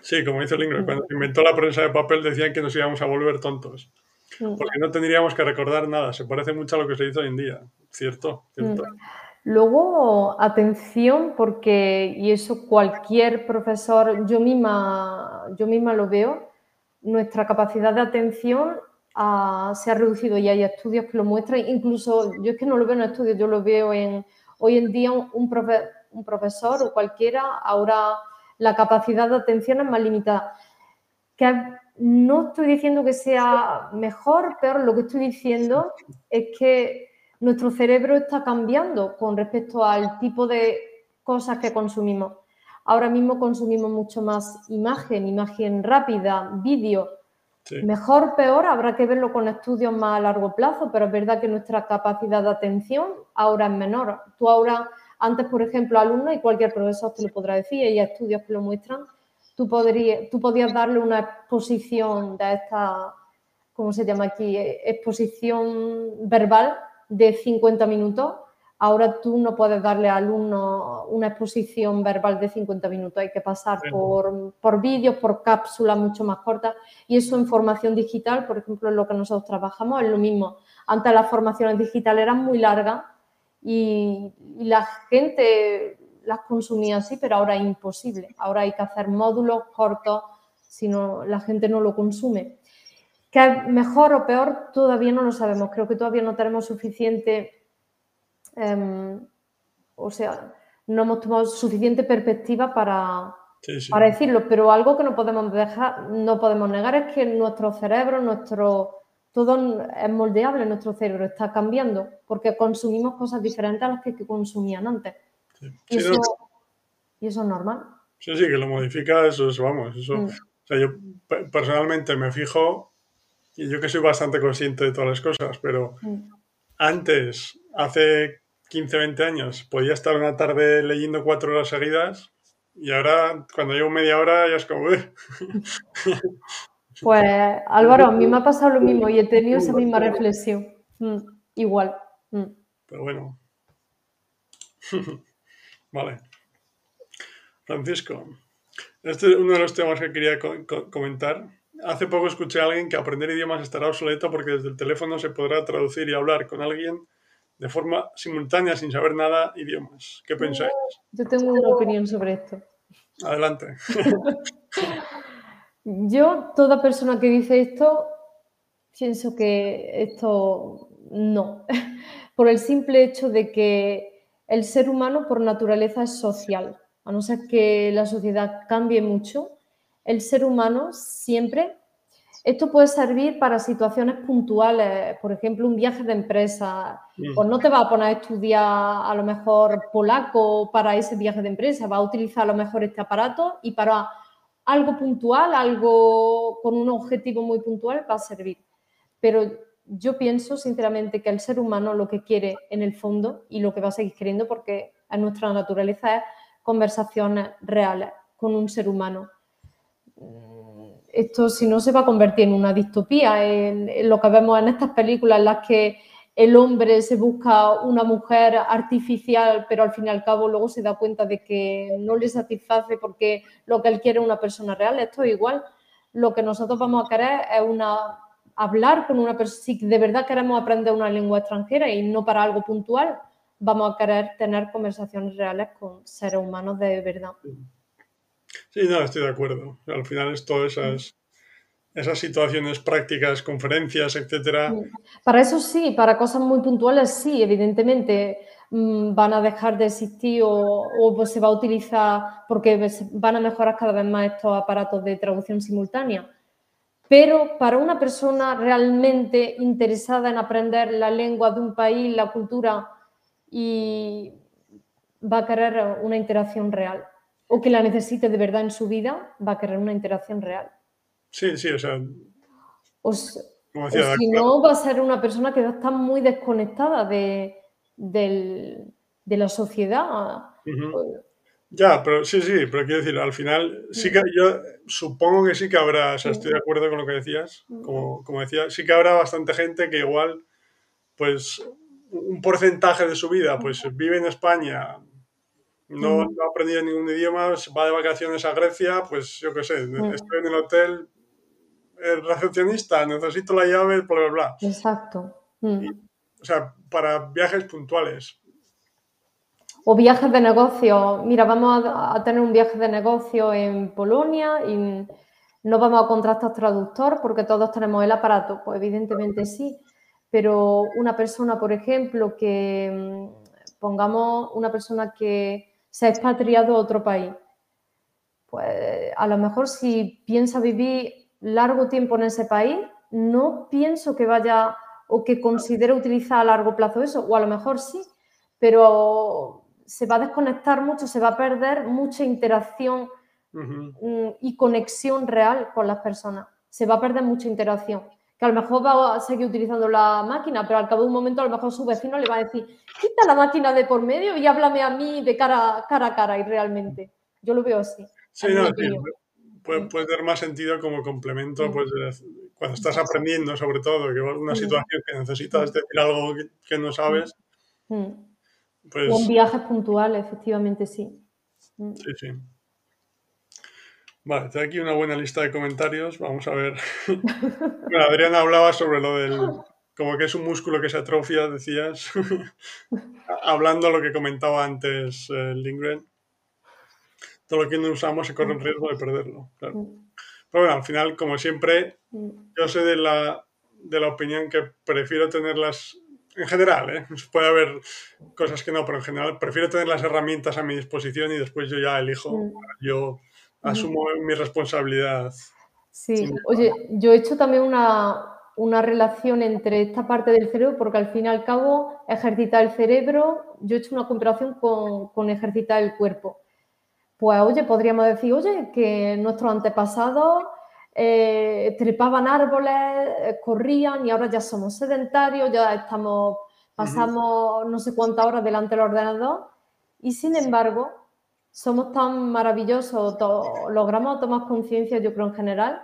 Sí, como dice el Ingrid, cuando inventó la prensa de papel decían que nos íbamos a volver tontos. Mm. Porque no tendríamos que recordar nada. Se parece mucho a lo que se dice hoy en día. Cierto, cierto. Mm. Luego, atención, porque, y eso cualquier profesor, yo misma, yo misma lo veo, nuestra capacidad de atención ah, se ha reducido y hay estudios que lo muestran. Incluso, yo es que no lo veo en estudios, yo lo veo en, hoy en día un, un profesor o cualquiera, ahora la capacidad de atención es más limitada. Que no estoy diciendo que sea mejor, peor, lo que estoy diciendo es que nuestro cerebro está cambiando con respecto al tipo de cosas que consumimos. Ahora mismo consumimos mucho más imagen, imagen rápida, vídeo. Mejor, peor, habrá que verlo con estudios más a largo plazo, pero es verdad que nuestra capacidad de atención ahora es menor. Tú ahora, antes, por ejemplo, alumnos y cualquier profesor te lo podrá decir, hay estudios que lo muestran, tú, podrías, tú podías darle una exposición de esta, ¿cómo se llama aquí? Exposición verbal de 50 minutos, ahora tú no puedes darle al alumno una exposición verbal de 50 minutos, hay que pasar por, por vídeos, por cápsulas mucho más cortas y eso en formación digital, por ejemplo, en lo que nosotros trabajamos, es lo mismo. Antes las formaciones digitales eran muy largas y, la gente las consumía así, pero ahora es imposible. Ahora hay que hacer módulos cortos, si no, la gente no lo consume. ¿Que es mejor o peor? Todavía no lo sabemos. Creo que todavía no tenemos suficiente, em, o sea, no hemos tomado suficiente perspectiva para, para decirlo. Pero algo que no podemos dejar, no podemos negar es que nuestro cerebro, nuestro todo es moldeable, nuestro cerebro está cambiando porque consumimos cosas diferentes a las que, consumían antes. Y, eso, y, eso, es normal. Sí, sí, que lo modifica, eso es, vamos, eso. Mm. O sea, yo personalmente me fijo y yo que soy bastante consciente de todas las cosas, pero mm. antes, hace 15, 20 años, podía estar una tarde leyendo cuatro horas seguidas y ahora cuando llevo media hora ya es como... pues Álvaro, a mí me ha pasado lo mismo y he tenido esa misma reflexión. Mm, igual. Mm. Pero bueno. vale. Francisco, este es uno de los temas que quería comentar Hace poco escuché a alguien que aprender idiomas estará obsoleto porque desde el teléfono se podrá traducir y hablar con alguien de forma simultánea sin saber nada idiomas. ¿Qué pensáis? Yo tengo una opinión sobre esto. Adelante. Yo, toda persona que dice esto, pienso que esto no. Por el simple hecho de que el ser humano por naturaleza es social. A no ser que la sociedad cambie mucho, el ser humano siempre, esto puede servir para situaciones puntuales, por ejemplo, un viaje de empresa, mm. pues no te va a poner a estudiar a lo mejor polaco para ese viaje de empresa, va a utilizar a lo mejor este aparato y para algo puntual, algo con un objetivo muy puntual va a servir. Pero yo pienso sinceramente que el ser humano lo que quiere en el fondo y lo que va a seguir queriendo porque en nuestra naturaleza es conversaciones reales con un ser humano esto si no se va a convertir en una distopía, en, lo que vemos en estas películas en las que el hombre se busca una mujer artificial, pero al fin y al cabo luego se da cuenta de que no le satisface porque lo que él quiere es una persona real. Esto es igual. Lo que nosotros vamos a querer es una, hablar con una persona. Si de verdad queremos aprender una lengua extranjera y no para algo puntual, vamos a querer tener conversaciones reales con seres humanos de verdad. Sí, no, estoy de acuerdo. Al final es todas esas, situaciones prácticas, conferencias, etcétera. Para eso sí, para cosas muy puntuales sí, evidentemente mm, van a dejar de existir o, pues se va a utilizar porque van a mejorar cada vez más estos aparatos de traducción simultánea. Pero para una persona realmente interesada en aprender la lengua de un país, la cultura, y va a querer una interacción real o que la necesite de verdad en su vida, va a querer una interacción real. Sí, sí, o sea. O, si no, va a ser una persona que está muy desconectada de, la sociedad. Ya, pero sí, sí, pero quiero decir, al final sí que yo supongo que sí que habrá, o sea, estoy de acuerdo con lo que decías, como, como decía, sí que habrá bastante gente que igual, pues, un porcentaje de su vida, pues vive en España, no, ha aprendido ningún idioma, va de vacaciones a Grecia, pues yo qué sé, estoy en el hotel, el recepcionista, necesito la llave, bla, bla, bla. Exacto. Mm. O sea, para viajes puntuales. O viajes de negocio. Mira, vamos a, a tener un viaje de negocio en Polonia y no vamos a contratar traductor porque todos tenemos el aparato. Pues evidentemente sí. Pero una persona, por ejemplo, que mm, pongamos una persona que se ha expatriado a otro país, pues a lo mejor si piensa vivir largo tiempo en ese país, no pienso que vaya o que considere utilizar a largo plazo eso, o a lo mejor sí, pero se va a desconectar mucho, se va a perder mucha interacción mm, y conexión real con las personas. Se va a perder mucha interacción. Que a lo mejor va a seguir utilizando la máquina, pero al cabo de un momento a lo mejor su vecino le va a decir, quita la máquina de por medio y háblame a mí de cara, cara a cara y realmente. Yo lo veo así. Sí, no, puede, puede, tener más sentido como complemento, pues cuando estás aprendiendo, sobre todo, que una situación que necesitas decir algo que, no sabes. Pues... O un viaje puntual, efectivamente, sí. Sí, sí. Vale, tengo aquí una buena lista de comentarios. Vamos a ver. bueno, Adriana hablaba sobre lo del. como que es un músculo que se atrofia, decías. Hablando lo que comentaba antes eh, Lindgren todo lo que no usamos se corre el riesgo de perderlo. Claro. Mm. Pero bueno, al final, como siempre, mm. yo soy de la, de la opinión que prefiero tenerlas, en general, ¿eh? puede haber cosas que no, pero en general prefiero tener las herramientas a mi disposición y después yo ya elijo, mm. yo asumo mi responsabilidad. Sí, oye, yo he hecho también una, una relación entre esta parte del cerebro, porque al fin y al cabo ejercitar el cerebro, yo he hecho una comparación con, con ejercitar el cuerpo pues oye, podríamos decir, oye, que nuestros antepasados eh, trepaban árboles, eh, corrían y ahora ya somos sedentarios, ya estamos, pasamos no sé cuántas horas delante del ordenador y sin embargo somos tan maravillosos, logramos tomar conciencia, yo creo en general,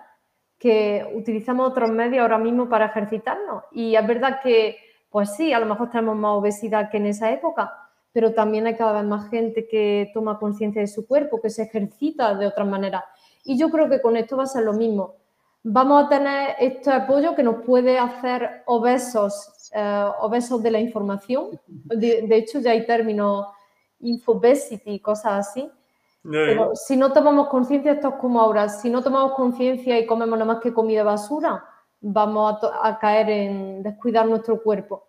que utilizamos otros medios ahora mismo para ejercitarnos. Y es verdad que, pues sí, a lo mejor tenemos más obesidad que en esa época, pero también hay cada vez más gente que toma conciencia de su cuerpo, que se ejercita de otra manera. Y yo creo que con esto va a ser lo mismo. Vamos a tener este apoyo que nos puede hacer obesos, eh, obesos de la información. De, hecho, ya hay términos infobesity y cosas así. Pero si no tomamos conciencia, esto es como ahora, si no tomamos conciencia y comemos nada más que comida basura, vamos a, caer en descuidar nuestro cuerpo.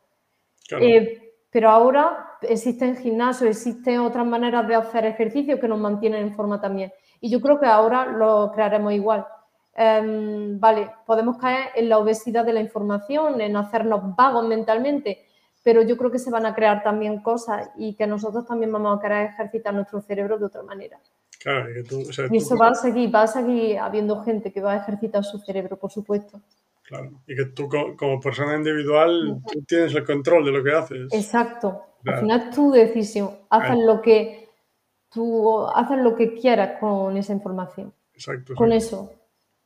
Eh, pero ahora existen gimnasios, existen otras maneras de hacer ejercicio que nos mantienen en forma también. Y yo creo que ahora lo crearemos igual. Em, vale, podemos caer en la obesidad de la información, en hacernos vagos mentalmente, pero yo creo que se van a crear también cosas y que nosotros también vamos a querer ejercitar nuestro cerebro de otra manera. Claro, y eso va a seguir, va a seguir habiendo gente que va a ejercitar su cerebro, por supuesto. Claro, y que tú como persona individual tú tienes el control de lo que haces. Exacto. Al final es tu decisión. Haces lo que tú haces lo que quieras con esa información. Exacto. Con eso.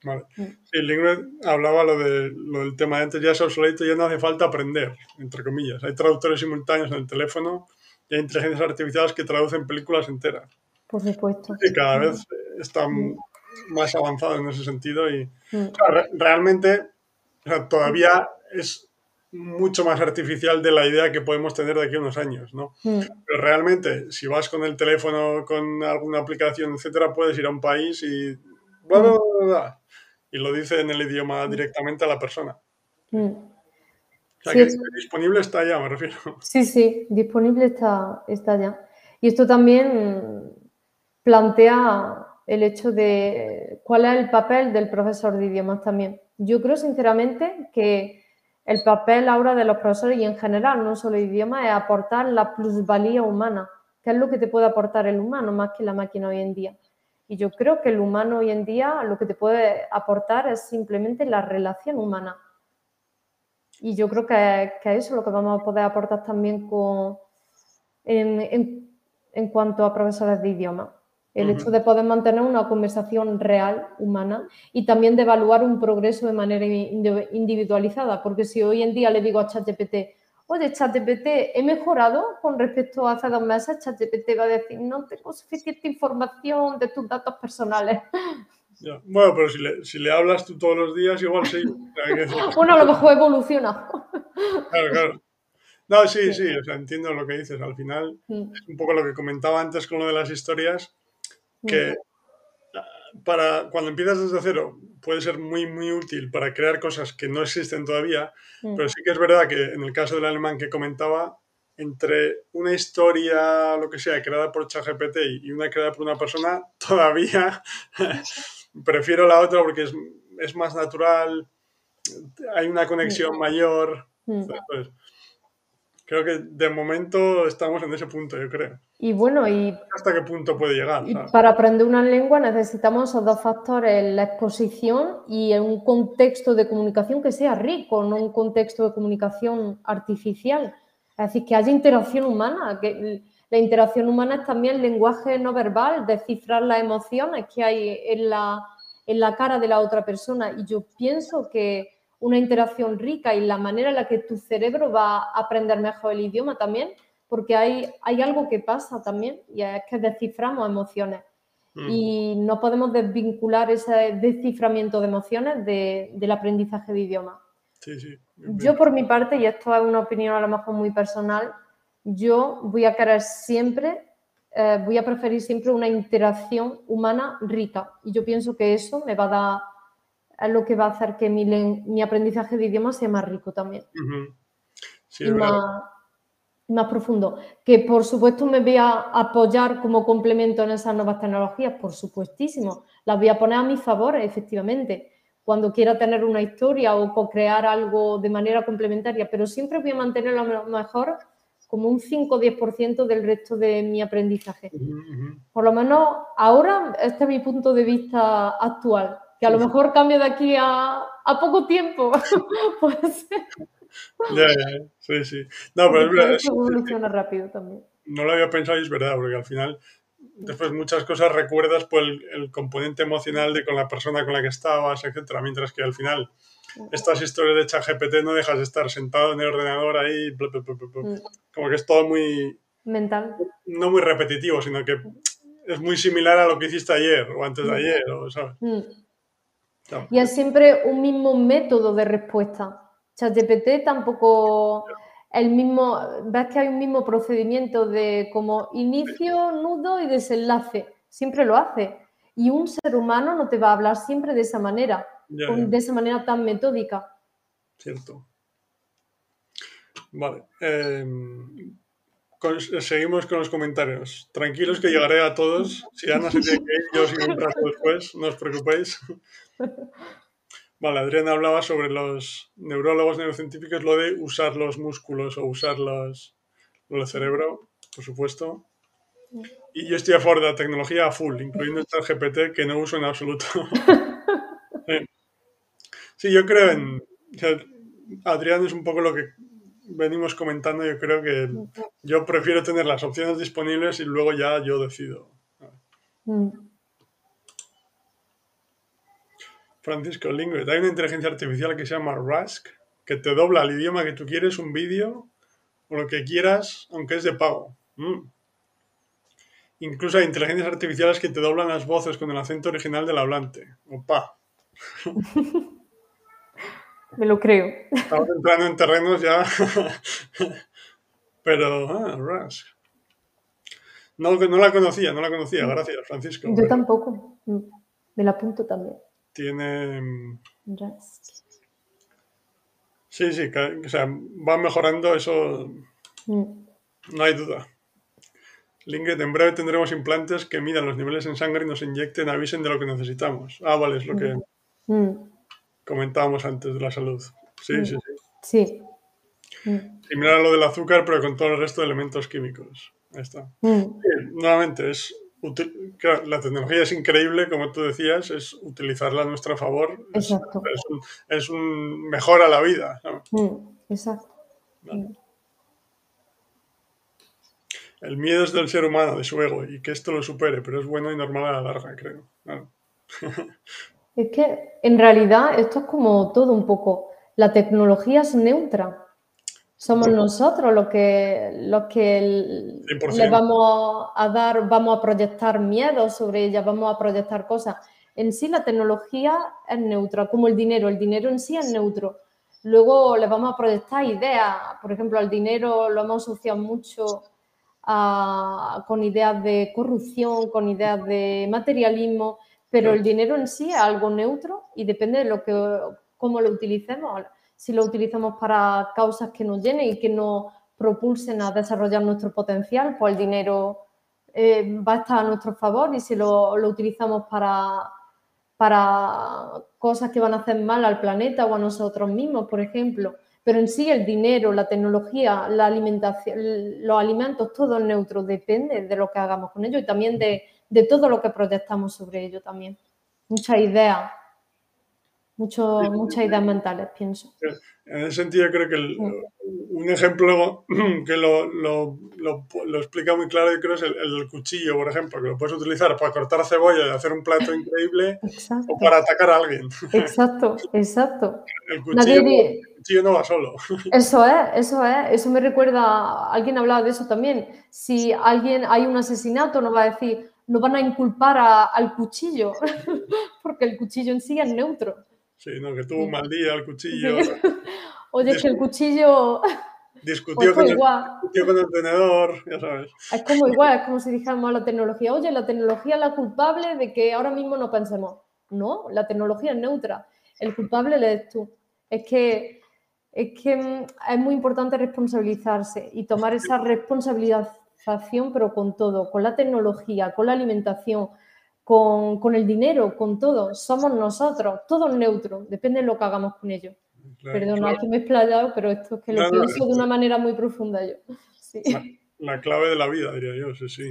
Vale. Mm. Sí, Lingred hablaba lo, de, lo del tema de antes, ya es obsoleto, ya no hace falta aprender, entre comillas. Hay traductores simultáneos en el teléfono y hay inteligencias artificiales que traducen películas enteras. Por supuesto. Y cada vez están mm. más avanzados en ese sentido y mm. realmente todavía es mucho más artificial de la idea que podemos tener de aquí a unos años, ¿no? Mm. Pero realmente, si vas con el teléfono, con alguna aplicación, etcétera, puedes ir a un país y... y lo dice en el idioma mm. directamente a la persona. Mm. O sea, que disponible está ya, me refiero. Sí, sí, disponible está, está ya. Y esto también plantea el hecho de cuál es el papel del profesor de idiomas también. Yo creo sinceramente que el papel ahora de los profesores y en general, no solo idioma, es aportar la plusvalía humana, que es lo que te puede aportar el humano más que la máquina hoy en día. Y yo creo que el humano hoy en día lo que te puede aportar es simplemente la relación humana. Y yo creo que, eso es lo que vamos a poder aportar también con, en, en cuanto a profesores de idioma. El hecho de poder mantener una conversación real, humana, y también de evaluar un progreso de manera individualizada, porque si hoy en día le digo a ChatGPT, oye, ChatGPT, he mejorado con respecto a hace dos meses, ChatGPT va a decir, no tengo suficiente información de tus datos personales. Bueno, pero si le, si le, hablas tú todos los días, igual sí. bueno, a lo mejor evoluciona. claro, claro. No, sí, sí, o sea, entiendo lo que dices. Al final, mm. es un poco lo que comentaba antes con lo de las historias, que mm. para cuando empiezas desde cero puede ser muy, muy útil para crear cosas que no existen todavía, mm. pero sí que es verdad que en el caso del alemán que comentaba, entre una historia, lo que sea, creada por ChatGPT y una creada por una persona, todavía prefiero la otra porque es, más natural, hay una conexión mayor. Creo que de momento estamos en ese punto, yo creo. Y bueno, y... ¿Hasta qué punto puede llegar? para aprender una lengua necesitamos esos dos factores, la exposición y un contexto de comunicación que sea rico, no un contexto de comunicación artificial. Es decir, que haya interacción humana, que la interacción humana es también el lenguaje no verbal, descifrar las emociones que hay en la, en la cara de la otra persona. Y yo pienso que una interacción rica y la manera en la que tu cerebro va a aprender mejor el idioma también, porque hay, hay algo que pasa también y es que desciframos emociones. Mm. Y no podemos desvincular ese desciframiento de emociones del aprendizaje de idioma. Yo por mi parte, y esto es una opinión a lo mejor muy personal, yo voy a querer siempre, eh, voy a preferir siempre una interacción humana rica. Y yo pienso que eso me va a dar, lo que va a hacer que mi, mi aprendizaje de idioma sea más rico también. y más, más, profundo. Que por supuesto me voy a apoyar como complemento en esas nuevas tecnologías, por supuestísimo. Las voy a poner a mi favor, efectivamente cuando quiera tener una historia o co-crear algo de manera complementaria, pero siempre voy a mantener a lo mejor como un 5 o 10% del resto de mi aprendizaje. Por lo menos ahora este es mi punto de vista actual, que a lo mejor cambia de aquí a, a poco tiempo. Puede ser. Ya, ya, sí, sí. No, pero es verdad. evoluciona rápido también. No lo había pensado y es verdad, porque al final después muchas cosas recuerdas por el, componente emocional de con la persona con la que estabas, etcétera, mientras que al final estas historias de ChatGPT no dejas de estar sentado en el ordenador ahí, mm. como que es todo muy... Mental. No muy repetitivo, sino que es muy similar a lo que hiciste ayer o antes de mm. ayer, ¿sabes? Y es siempre un mismo método de respuesta. ChatGPT tampoco el mismo, ves que hay un mismo procedimiento de como inicio, nudo y desenlace, siempre lo hace. Y un ser humano no te va a hablar siempre de esa manera, de esa manera tan metódica. Cierto. Vale. Seguimos con los comentarios. Tranquilos que llegaré a todos. Si Ana se tiene que ir, yo sigo un rato después, no os preocupéis. Vale, Adriana hablaba sobre los neurólogos neurocientíficos, lo de usar los músculos o usar los, el cerebro, por supuesto. Y yo estoy a favor de la tecnología a full, incluyendo el GPT, que no uso en absoluto. sí, yo creo en... Adrián es un poco lo que venimos comentando, yo creo que yo prefiero tener las opciones disponibles y luego ya yo decido. Mm. Francisco Lingüe, hay una inteligencia artificial que se llama Rask, que te dobla el idioma que tú quieres, un vídeo o lo que quieras, aunque es de pago. Mm. Incluso hay inteligencias artificiales que te doblan las voces con el acento original del hablante. Opa. Me lo creo. Estamos entrando en terrenos ya. Pero, ah, Rask. No, no la conocía, no la conocía. Gracias, Francisco. Yo tampoco. Me la apunto también tiene... Mm, sí, sí, o sea, va mejorando eso, mm. no hay duda. Lingret, en breve tendremos implantes que midan los niveles en sangre y nos inyecten, avisen de lo que necesitamos. Ah, vale, es lo que mm. Comentábamos antes de la salud. Sí, sí, sí. Sí. Similar a lo del azúcar, pero con todo el resto de elementos químicos. Ahí está. nuevamente, es la tecnología es increíble, como tú decías, es utilizarla a nuestro favor. Exacto. Es, un, mejor a la vida. Mm, exacto. El miedo es del ser humano, de su ego, y que esto lo supere, pero es bueno y normal a la larga, creo. es que en realidad esto es como todo un poco. La tecnología es neutra somos nosotros los que, los que le vamos a dar, vamos a proyectar miedo sobre ella, vamos a proyectar cosas. en sí la tecnología es neutra, como el dinero. El dinero en sí es neutro. Luego le vamos a proyectar ideas. Por ejemplo, al dinero lo hemos asociado mucho con ideas de corrupción, con ideas de materialismo, pero el dinero en sí es algo neutro y depende de lo que, cómo lo utilicemos. Si lo utilizamos para causas que nos llenen y que nos propulsen a desarrollar nuestro potencial, pues el dinero eh, va a estar a nuestro favor. Y si lo, lo utilizamos para, para cosas que van a hacer mal al planeta o a nosotros mismos, por ejemplo, pero en sí el dinero, la tecnología, la alimentación, los alimentos, todo es neutro, depende de lo que hagamos con ello y también de, de todo lo que proyectamos sobre ello también. Muchas ideas, mucho, muchas ideas mentales, pienso. En ese sentido creo que un ejemplo que lo, lo, lo, explica muy claro yo creo es el, cuchillo, por ejemplo, que lo puedes utilizar para cortar cebolla y hacer un plato increíble o para atacar a alguien. Exacto, exacto. El cuchillo, el cuchillo, no va solo. Eso es, eso es. Eso me recuerda, alguien hablaba de eso también. Si alguien hay un asesinato, no va a decir, no van a inculpar al cuchillo, porque el cuchillo en sí es neutro. Sí, no, que tuvo un mal día el cuchillo. Oye, que el cuchillo... Discutió, pues con el, con el, tenedor, ya sabes. Es como igual, es como si dijéramos a la tecnología, oye, la tecnología es la culpable de que ahora mismo no pensemos. No, la tecnología es neutra. El culpable eres tú. Es que, es que mm, es muy importante responsabilizarse y tomar esa pero con todo, con la tecnología, con la alimentación, con, el dinero, con todo. Somos nosotros, todo es neutro, depende de lo que hagamos con ello. Perdón, aquí me he explayado, pero esto es que lo pienso de una manera muy profunda yo. La, clave de la vida, diría yo, sí, sí.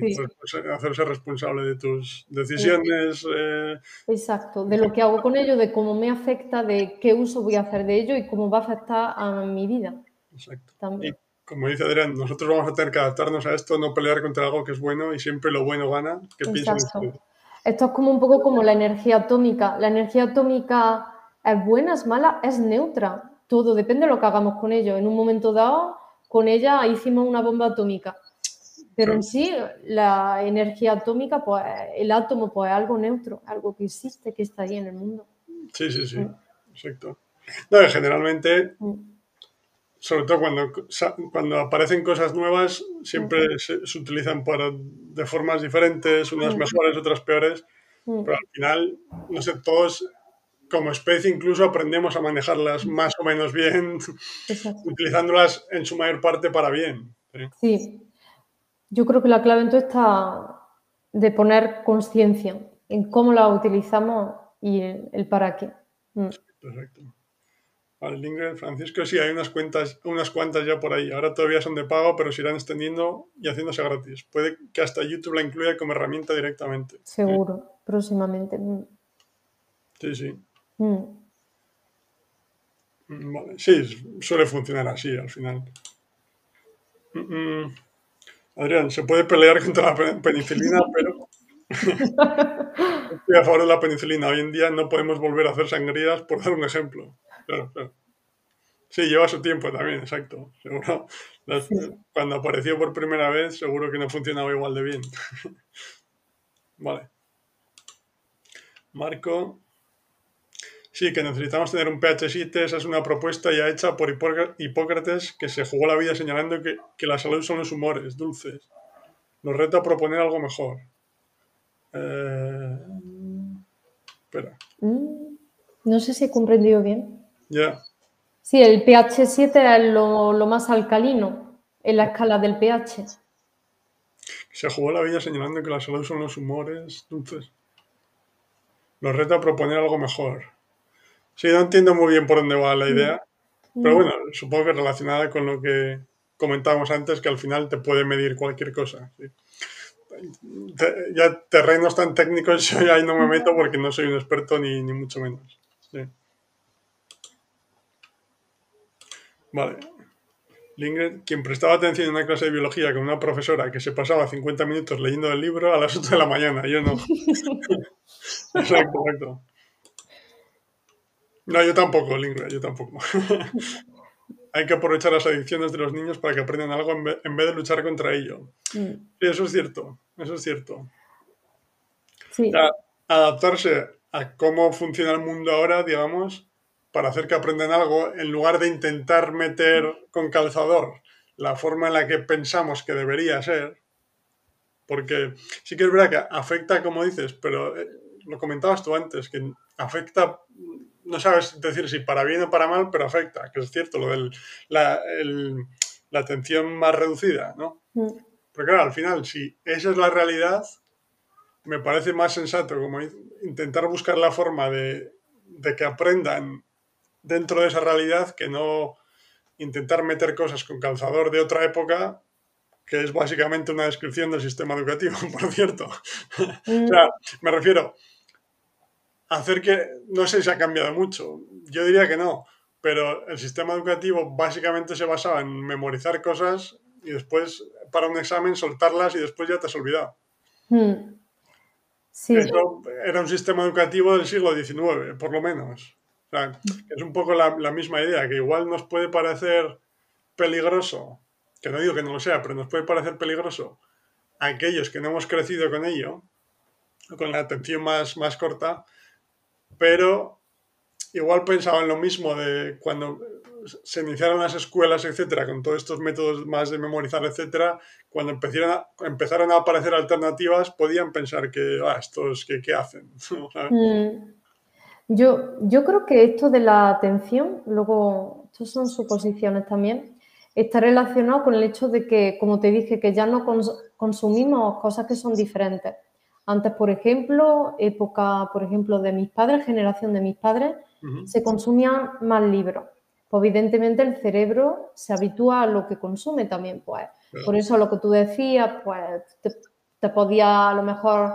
Hacerse responsable de tus decisiones. Eh. Exacto, de lo que hago con ello, de cómo me afecta, de qué uso voy a hacer de ello y cómo va a afectar a mi vida. Exacto. Y como dice Adrián, nosotros vamos a tener que adaptarnos a esto, no pelear contra algo que es bueno y siempre lo bueno gana. ¿Qué Exacto. Esto es como un poco como la energía atómica. La energía atómica es buena, es mala, es neutra. Todo depende de lo que hagamos con ello. En un momento dado, con ella hicimos una bomba atómica. Pero en sí, la energía atómica, pues el átomo, pues es algo neutro, algo que existe, que está ahí en el mundo. Sí, sí, sí, exacto. No, generalmente, mm. Sobre todo cuando, cuando aparecen cosas nuevas, siempre se, utilizan para, de formas diferentes, unas mm. mejores, otras peores, mm. pero al final, no sé, todos como especie incluso aprendemos a manejarlas mm. más o menos bien, utilizándolas en su mayor parte para bien. ¿sí? yo creo que la clave entonces está de poner conciencia en cómo la utilizamos y el, para qué. Perfecto. Al Ingrid, Francisco, sí, hay unas cuentas, unas cuantas ya por ahí. Ahora todavía son de pago, pero se irán extendiendo y haciéndose gratis. Puede que hasta YouTube la incluya como herramienta directamente. Seguro, próximamente. Mm. Sí, sí. Mm. Mm, vale. Sí, suele funcionar así al final. Adrián, se puede pelear contra la penicilina, pero estoy a favor de la penicilina. Hoy en día no podemos volver a hacer sangrías, por dar un ejemplo. Sí, lleva su tiempo también, exacto. Seguro. Cuando apareció por primera vez, seguro que no funcionaba igual de bien. vale. Marco. Sí, que necesitamos tener un pH 7. Esa es una propuesta ya hecha por Hipócrates que se jugó la vida señalando que, la salud son los humores dulces. Nos reta a proponer algo mejor. Eh, espera. Mm, no sé si he comprendido bien. Ya. Sí, el pH 7 es lo, más alcalino en la escala del pH. Se jugó la vida señalando que la salud son los humores dulces. Nos reta a proponer algo mejor. Sí, no entiendo muy bien por dónde va la idea, mm. pero bueno, supongo que relacionada con lo que comentábamos antes, que al final te puede medir cualquier cosa. ya terrenos tan técnicos yo ahí no me meto porque no soy un experto ni, ni mucho menos. Sí. Vale. Lingred, quien prestaba atención en una clase de biología con una profesora que se pasaba 50 minutos leyendo el libro a las 8 de la mañana, yo no. exacto, exacto. No, yo tampoco, Lingred, yo tampoco. Hay que aprovechar las adicciones de los niños para que aprendan algo en vez, de luchar contra ello. Mm. eso es cierto, eso es cierto. Sí. adaptarse a cómo funciona el mundo ahora, digamos, para hacer que aprendan algo, en lugar de intentar meter con calzador la forma en la que pensamos que debería ser, porque sí que es verdad que afecta, como dices, pero eh, lo comentabas tú antes, que afecta, no sabes decir si para bien o para mal, pero afecta, que es cierto, lo de la, la, atención más reducida, ¿no? Mm. Pero claro, al final, si esa es la realidad, me parece más sensato como intentar buscar la forma de, de que aprendan dentro de esa realidad que no intentar meter cosas con calzador de otra época que es básicamente una descripción del sistema educativo, por cierto. Mm. o sea, me refiero a hacer que, no sé si ha cambiado mucho, yo diría que no, pero el sistema educativo básicamente se basaba en memorizar cosas y después para un examen soltarlas y después ya te has olvidado. Mm. Sí. Eso era un sistema educativo del siglo XIX, por lo menos. O sea, es un poco la, misma idea, que igual nos puede parecer peligroso que no digo que no lo sea, pero nos puede parecer peligroso aquellos que no hemos crecido con ello, con la atención más, más corta, pero igual pensaban lo mismo de cuando se iniciaron las escuelas, etcétera, con todos estos métodos más de memorizar, etcétera, cuando empezaron a, empezaron a aparecer alternativas, podían pensar que, ah, estos, ¿qué, qué hacen? Mm. Yo, yo creo que esto de la atención, luego, estos son suposiciones también, está relacionado con el hecho de que, como te dije, que ya no consumimos cosas que son diferentes. Antes, por ejemplo, época, por ejemplo, de mis padres, generación de mis padres, se consumían más libros. Pues evidentemente el cerebro se habitúa a lo que consume también, pues. Por eso lo que tú decías, pues te, te podía a lo mejor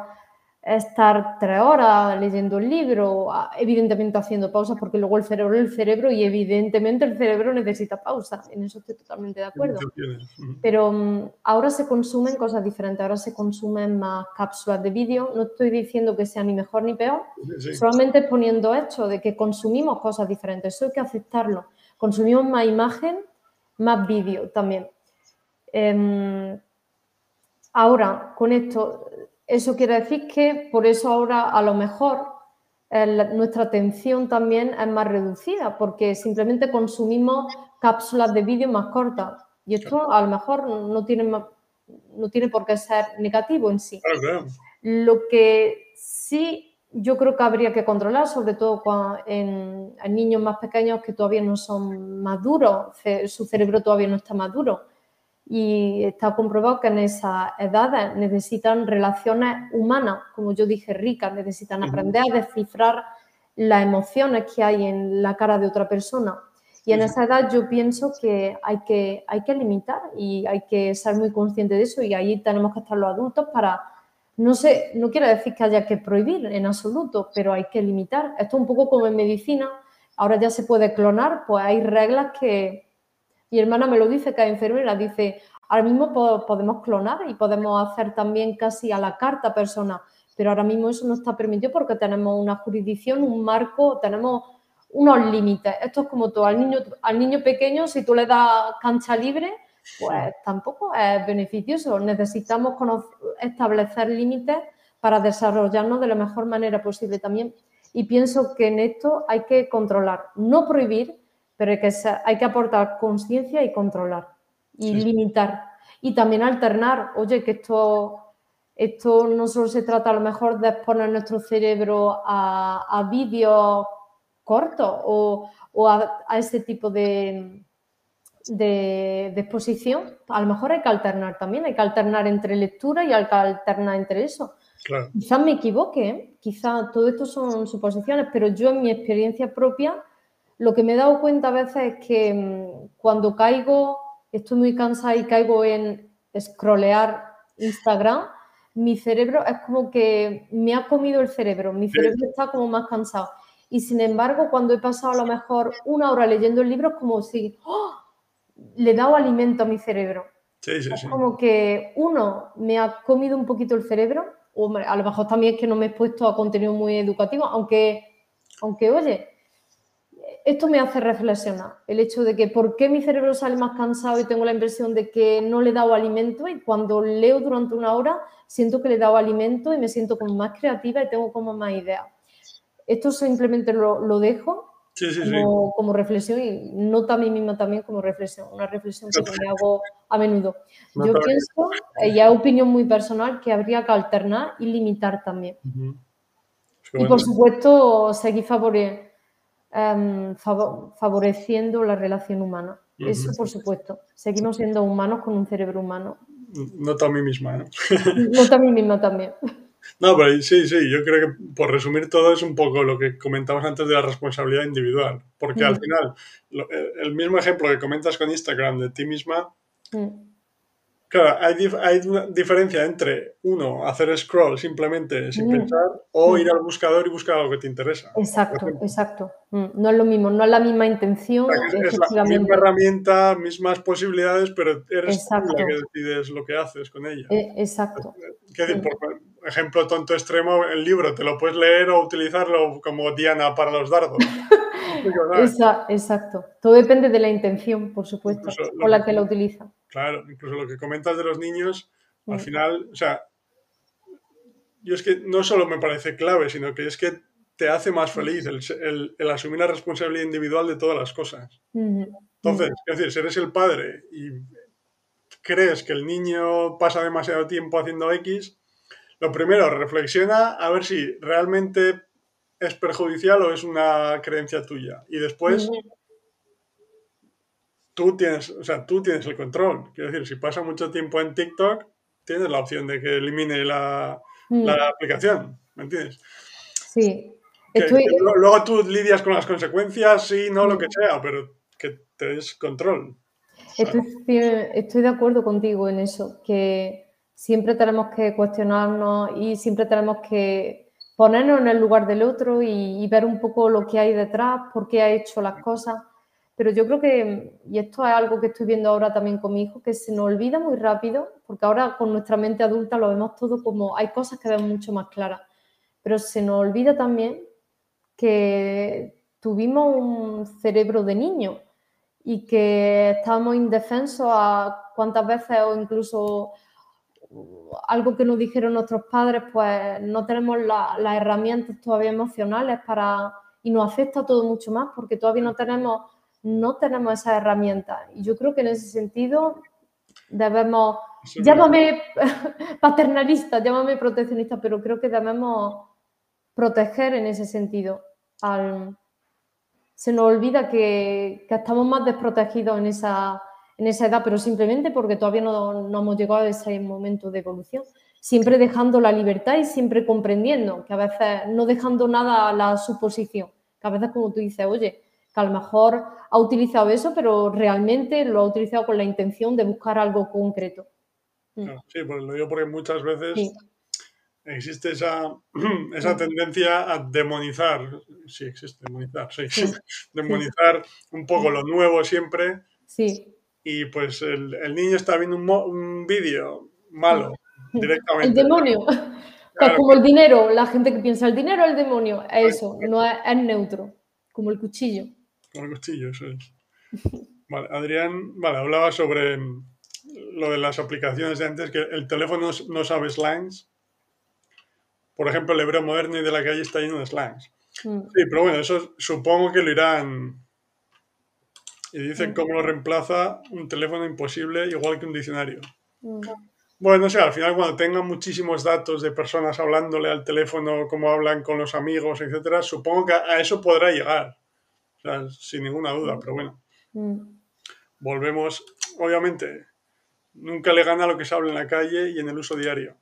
estar tres horas leyendo el libro, evidentemente haciendo pausas porque luego el cerebro es el cerebro y evidentemente el cerebro necesita pausa, en eso estoy totalmente de acuerdo. Pero mm, ahora se consumen cosas diferentes, ahora se consumen más cápsulas de vídeo, no estoy diciendo que sea ni mejor ni peor, solamente poniendo hecho de que consumimos cosas diferentes, eso hay que aceptarlo, consumimos más imagen, más vídeo también. Em, ahora, con esto, eso quiere decir que por eso ahora a lo mejor eh, nuestra atención también es más reducida, porque simplemente consumimos cápsulas de vídeo más cortas. Y esto a lo mejor no tiene, no tiene por qué ser negativo en sí. Lo que sí yo creo que habría que controlar, sobre todo en, en niños más pequeños que todavía no son maduros, su cerebro todavía no está maduro y está comprobado que en esas edades necesitan relaciones humanas, como yo dije, ricas, necesitan aprender a descifrar las emociones que hay en la cara de otra persona. Y en esa edad yo pienso que hay que, hay que limitar y hay que ser muy consciente de eso y ahí tenemos que estar los adultos para, no sé, no quiero decir que haya que prohibir en absoluto, pero hay que limitar. Esto es un poco como en medicina, ahora ya se puede clonar, pues hay reglas que, mi hermana me lo dice, que es enfermera, dice, ahora mismo podemos clonar y podemos hacer también casi a la carta persona, pero ahora mismo eso no está permitido porque tenemos una jurisdicción, un marco, tenemos unos límites. Esto es como todo, al niño, al niño pequeño, si tú le das cancha libre, pues tampoco es beneficioso. Necesitamos establecer límites para desarrollarnos de la mejor manera posible también. Y pienso que en esto hay que controlar, no prohibir, pero hay que, hay que aportar conciencia y controlar y limitar. Y también alternar, oye, que esto, esto no solo se trata a lo mejor de exponer nuestro cerebro a, a vídeos cortos o, o a, ese tipo de, de, exposición, a lo mejor hay que alternar también, hay que alternar entre lectura y hay que alternar entre eso. Quizás me equivoque, ¿eh? quizás todo esto son suposiciones, pero yo en mi experiencia propia lo que me he dado cuenta a veces es que mm, cuando caigo, estoy muy cansada y caigo en scrollear Instagram, mi cerebro es como que me ha comido el cerebro, mi cerebro está como más cansado. Y sin embargo, cuando he pasado a lo mejor una hora leyendo el libro, es como si ¡oh! le he dado alimento a mi cerebro. es como que uno me ha comido un poquito el cerebro, o a lo mejor también es que no me he puesto a contenido muy educativo, aunque, aunque oye, esto me hace reflexionar, el hecho de que por qué mi cerebro sale más cansado y tengo la impresión de que no le he dado alimento y cuando leo durante una hora siento que le he dado alimento y me siento como más creativa y tengo como más ideas. esto simplemente lo, dejo como, reflexión y nota a mí misma también como reflexión, una reflexión que me hago a menudo. Yo pienso, y es opinión muy personal, que habría que alternar y limitar también. Y por supuesto, seguir em, favoreciendo la relación humana. Eso por supuesto. Seguimos siendo humanos con un cerebro humano. Nota a mí misma, ¿no? Nota a mí misma también. No, pero sí, sí, yo creo que por resumir todo es un poco lo que comentamos antes de la responsabilidad individual, porque al final, el mismo ejemplo que comentas con Instagram de ti misma, Claro, hay, una diferencia entre, uno, hacer scroll simplemente sin mm. pensar o mm. ir al buscador y buscar algo que te interesa. Exacto, exacto. Mm, no es lo mismo, no es la misma intención. Es la misma herramienta, mismas posibilidades, pero eres tú la que decides lo que haces con ella. E, exacto. decir, por ejemplo tonto extremo, el libro te lo puedes leer o utilizarlo como Diana para los dardos. exacto. Todo depende de la intención, por supuesto, con la que lo utiliza. Claro, incluso lo que comentas de los niños, al mm. final, o sea, yo es que no solo me parece clave, sino que es que te hace más feliz el, asumir la responsabilidad individual de todas las cosas. Entonces, es decir, si eres el padre y crees que el niño pasa demasiado tiempo haciendo X, lo primero, reflexiona a ver si realmente es perjudicial o es una creencia tuya. Y después, tú tienes, o sea, tú tienes el control. Quiero decir, si pasa mucho tiempo en TikTok, tienes la opción de que elimine la, mm. aplicación, ¿me entiendes? Sí. luego tú lidias con las consecuencias, sí, no, lo que mm. sea, pero que te des control. Estoy, de acuerdo contigo en eso, que siempre tenemos que cuestionarnos y siempre tenemos que ponernos en el lugar del otro y ver un poco lo que hay detrás, por qué ha hecho las cosas. Pero yo creo que, y esto es algo que estoy viendo ahora también con mi hijo, que se nos olvida muy rápido, porque ahora con nuestra mente adulta lo vemos todo como, hay cosas que vemos mucho más claras, pero se nos olvida también que tuvimos un cerebro de niño y que estábamos indefensos a cuántas veces o incluso algo que nos dijeron nuestros padres, pues no tenemos las herramientas todavía emocionales para y nos afecta todo mucho más porque todavía no tenemos no tenemos esa herramienta. Y yo creo que en ese sentido debemos, llámame paternalista, llámame proteccionista, pero creo que debemos proteger en ese sentido. se nos olvida que, estamos más desprotegidos en esa, en esa edad, pero simplemente porque todavía no, no hemos llegado a ese momento de evolución. Siempre dejando la libertad y siempre comprendiendo, que a veces no dejando nada a la suposición, que a veces como tú dices, oye, que a lo mejor ha utilizado eso, pero realmente lo ha utilizado con la intención de buscar algo concreto. Mm. Sí, pues lo digo porque muchas veces existe esa, esa tendencia a demonizar, sí existe, demonizar, sí, demonizar un poco lo nuevo siempre. Sí. Y pues el, niño está viendo un, un vídeo malo directamente. El demonio. como el dinero, la gente que piensa el dinero, el demonio, eso, no es neutro, como el cuchillo. Con el cuchillo, eso es. Vale, Adrián, vale, hablaba sobre lo de las aplicaciones de antes, que el teléfono no sabe slangs. Por ejemplo, el hebreo moderno y de la calle está lleno de slangs. Mm. Sí, pero bueno, eso supongo que lo irán. Y dicen cómo lo reemplaza un teléfono imposible, igual que un diccionario. Bueno, o sea, al final cuando tengan muchísimos datos de personas hablándole al teléfono, cómo hablan con los amigos, etcétera, supongo que a eso podrá llegar sin ninguna duda, pero bueno. Volvemos, obviamente, nunca le gana lo que se habla en la calle y en el uso diario.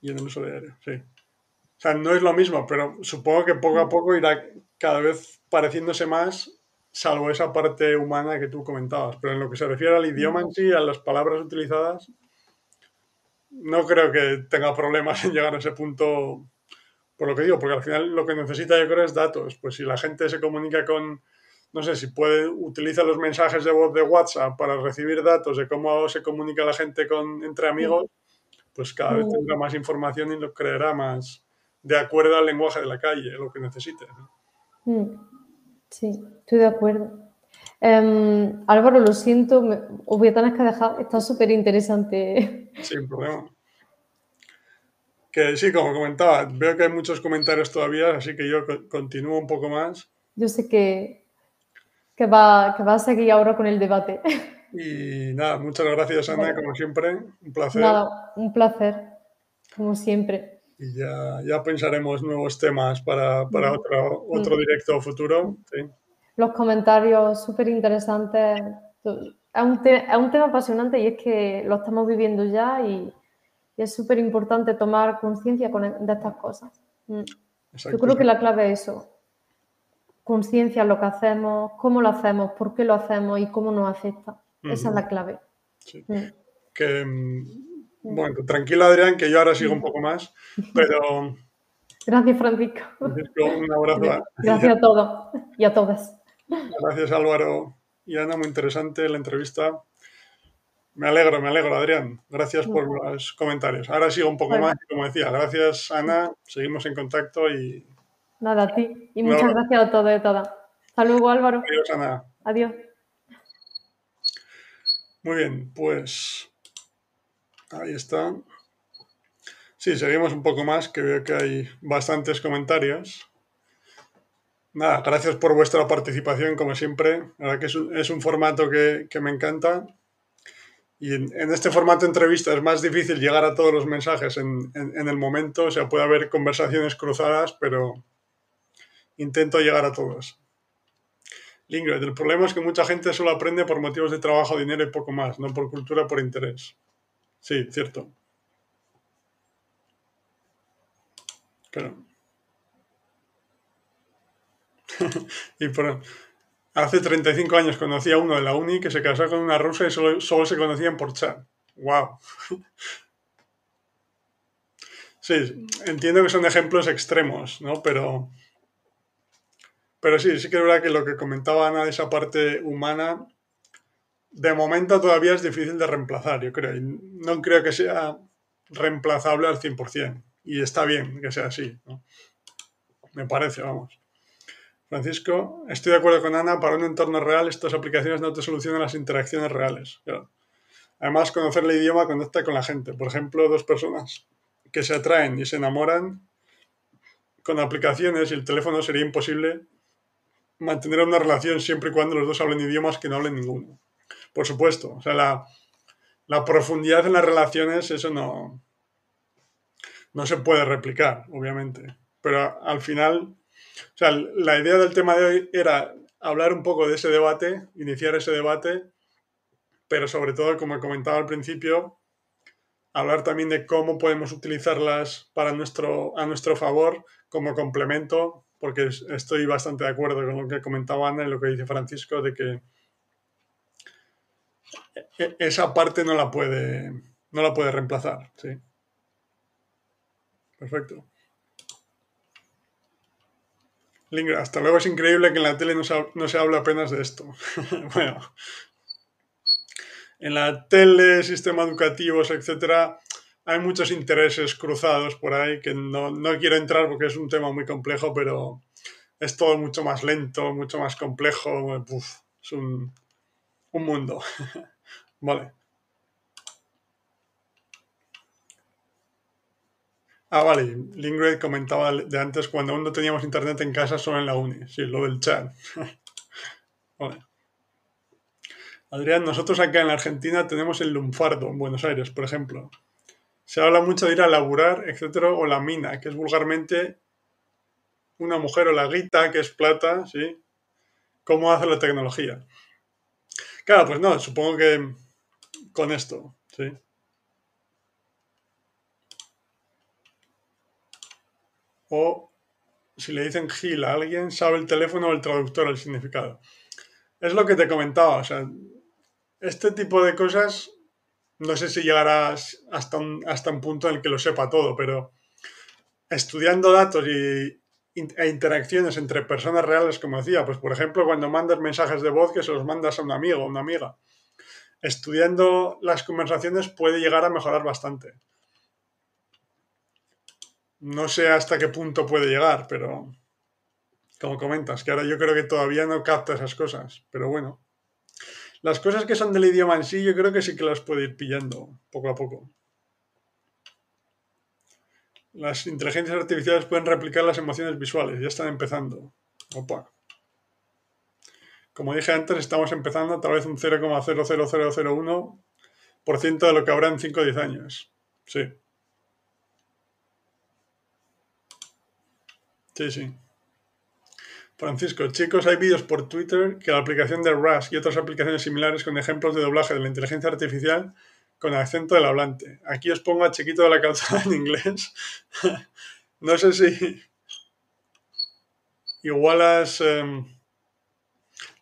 Y en el uso diario, sí. O sea, no es lo mismo, pero supongo que poco a poco irá cada vez pareciéndose más, salvo esa parte humana que tú comentabas. Pero en lo que se refiere al idioma en sí, a las palabras utilizadas, no creo que tenga problemas en llegar a ese punto por lo que digo, porque al final lo que necesita yo creo es datos. Pues si la gente se comunica con, no sé, si puede, utiliza los mensajes de voz de WhatsApp para recibir datos de cómo se comunica la gente con, entre amigos, pues cada vez tendrá más información y lo creerá más de acuerdo al lenguaje de la calle, lo que necesite. Mm. Sí, estoy de acuerdo. Em, Álvaro, lo siento, os voy a tener que dejar, está súper interesante. Sin problema. Que sí, como comentaba, veo que hay muchos comentarios todavía, así que yo continúo un poco más. Yo sé que, que, va, que va a seguir ahora con el debate. Y nada, muchas gracias Ana, como siempre, un placer. Nada, un placer, como siempre. Y ya, ya pensaremos nuevos temas para, para otro, otro directo futuro. Los comentarios súper interesantes. Es un, es un tema apasionante y es que lo estamos viviendo ya y, es súper importante tomar conciencia de estas cosas. Mm. Yo creo que la clave es eso, conciencia en lo que hacemos, cómo lo hacemos, por qué lo hacemos y cómo nos afecta. Esa es la clave. Mm. Que, mm, bueno, tranquilo Adrián, que yo ahora sigo un poco más, pero... Gracias Francisco. un abrazo. Gracias a todos y a todas. Gracias Álvaro y Ana, muy interesante la entrevista. Me alegro, me alegro, Adrián. Gracias por los comentarios. Ahora sigo un poco más, como decía. Gracias, Ana. Seguimos en contacto y... Nada, a ti. Y muchas gracias a todos y a todas. Hasta luego, Álvaro. Adiós, Ana. Adiós. Muy bien, pues ahí está. Sí, seguimos un poco más, que veo que hay bastantes comentarios. Nada, gracias por vuestra participación, como siempre. La verdad que es un, formato que, me encanta. Y en, este formato de entrevista es más difícil llegar a todos los mensajes en, en, el momento. O sea, puede haber conversaciones cruzadas, pero intento llegar a todos. Lingred, el problema es que mucha gente solo aprende por motivos de trabajo, dinero y poco más, no por cultura, por interés. Sí, cierto. Pero... y por... Hace 35 años conocí a uno de la uni que se casó con una rusa y solo, solo se conocían por chat. ¡Wow! sí, entiendo que son ejemplos extremos, ¿no? Pero pero sí, sí que es verdad que lo que comentaba Ana de esa parte humana, de momento todavía es difícil de reemplazar, yo creo. No creo que sea reemplazable al 100%. Y está bien que sea así, ¿no? Me parece, vamos. Francisco, estoy de acuerdo con Ana, para un entorno real estas aplicaciones no te solucionan las interacciones reales. Además, conocer el idioma conecta con la gente. Por ejemplo, dos personas que se atraen y se enamoran con aplicaciones y el teléfono sería imposible mantener una relación siempre y cuando los dos hablen idiomas que no hablen ninguno. Por supuesto, o sea, la, profundidad en las relaciones, eso no, no se puede replicar, obviamente. Pero al final, o sea, la idea del tema de hoy era hablar un poco de ese debate, iniciar ese debate, pero sobre todo, como he comentado al principio, hablar también de cómo podemos utilizarlas para nuestro, a nuestro favor como complemento porque estoy bastante de acuerdo con lo que comentaba Ana y lo que dice Francisco, de que esa parte no la puede, no la puede reemplazar. ¿sí? Perfecto. Lingra, hasta luego es increíble que en la tele no se, no se habla apenas de esto. bueno, en la tele, sistemas educativos, etcétera, hay muchos intereses cruzados por ahí que no, quiero entrar porque es un tema muy complejo, pero es todo mucho más lento, mucho más complejo. es un, mundo. vale. Ah, vale. Lingred comentaba de antes cuando aún no teníamos internet en casa, solo en la uni. Sí, lo del chat. vale. Adrián, nosotros acá en la Argentina tenemos el lunfardo, en Buenos Aires, por ejemplo. Se habla mucho de ir a laburar, etcétera, o la mina, que es vulgarmente una mujer o la guita, que es plata, ¿sí? ¿Cómo hace la tecnología? Claro, pues no, supongo que con esto, ¿sí? O si le dicen Gil a alguien, sabe el teléfono o el traductor el significado. Es lo que te comentaba, o sea, este tipo de cosas no sé si llegarás hasta hasta un punto en el que lo sepa todo, pero estudiando datos y, e interacciones entre personas reales, como decía, pues por ejemplo, cuando mandas mensajes de voz que se los mandas a un amigo o una amiga, estudiando las conversaciones puede llegar a mejorar bastante. No sé hasta qué punto puede llegar, pero como comentas, que ahora yo creo que todavía no capta esas cosas, pero bueno. Las cosas que son del idioma en sí, yo creo que sí que las puede ir pillando poco a poco. Las inteligencias artificiales pueden replicar las emociones visuales, ya están empezando. Opa. Como dije antes, estamos empezando tal vez un 0,00001% de lo que habrá en 5 o 10 años. Sí. Sí, sí. Francisco, chicos, hay vídeos por Twitter que la aplicación de Rush y otras aplicaciones similares con ejemplos de doblaje de la inteligencia artificial con acento del hablante. Aquí os pongo a Chiquito de la Calzada en inglés. no sé si igual has, em,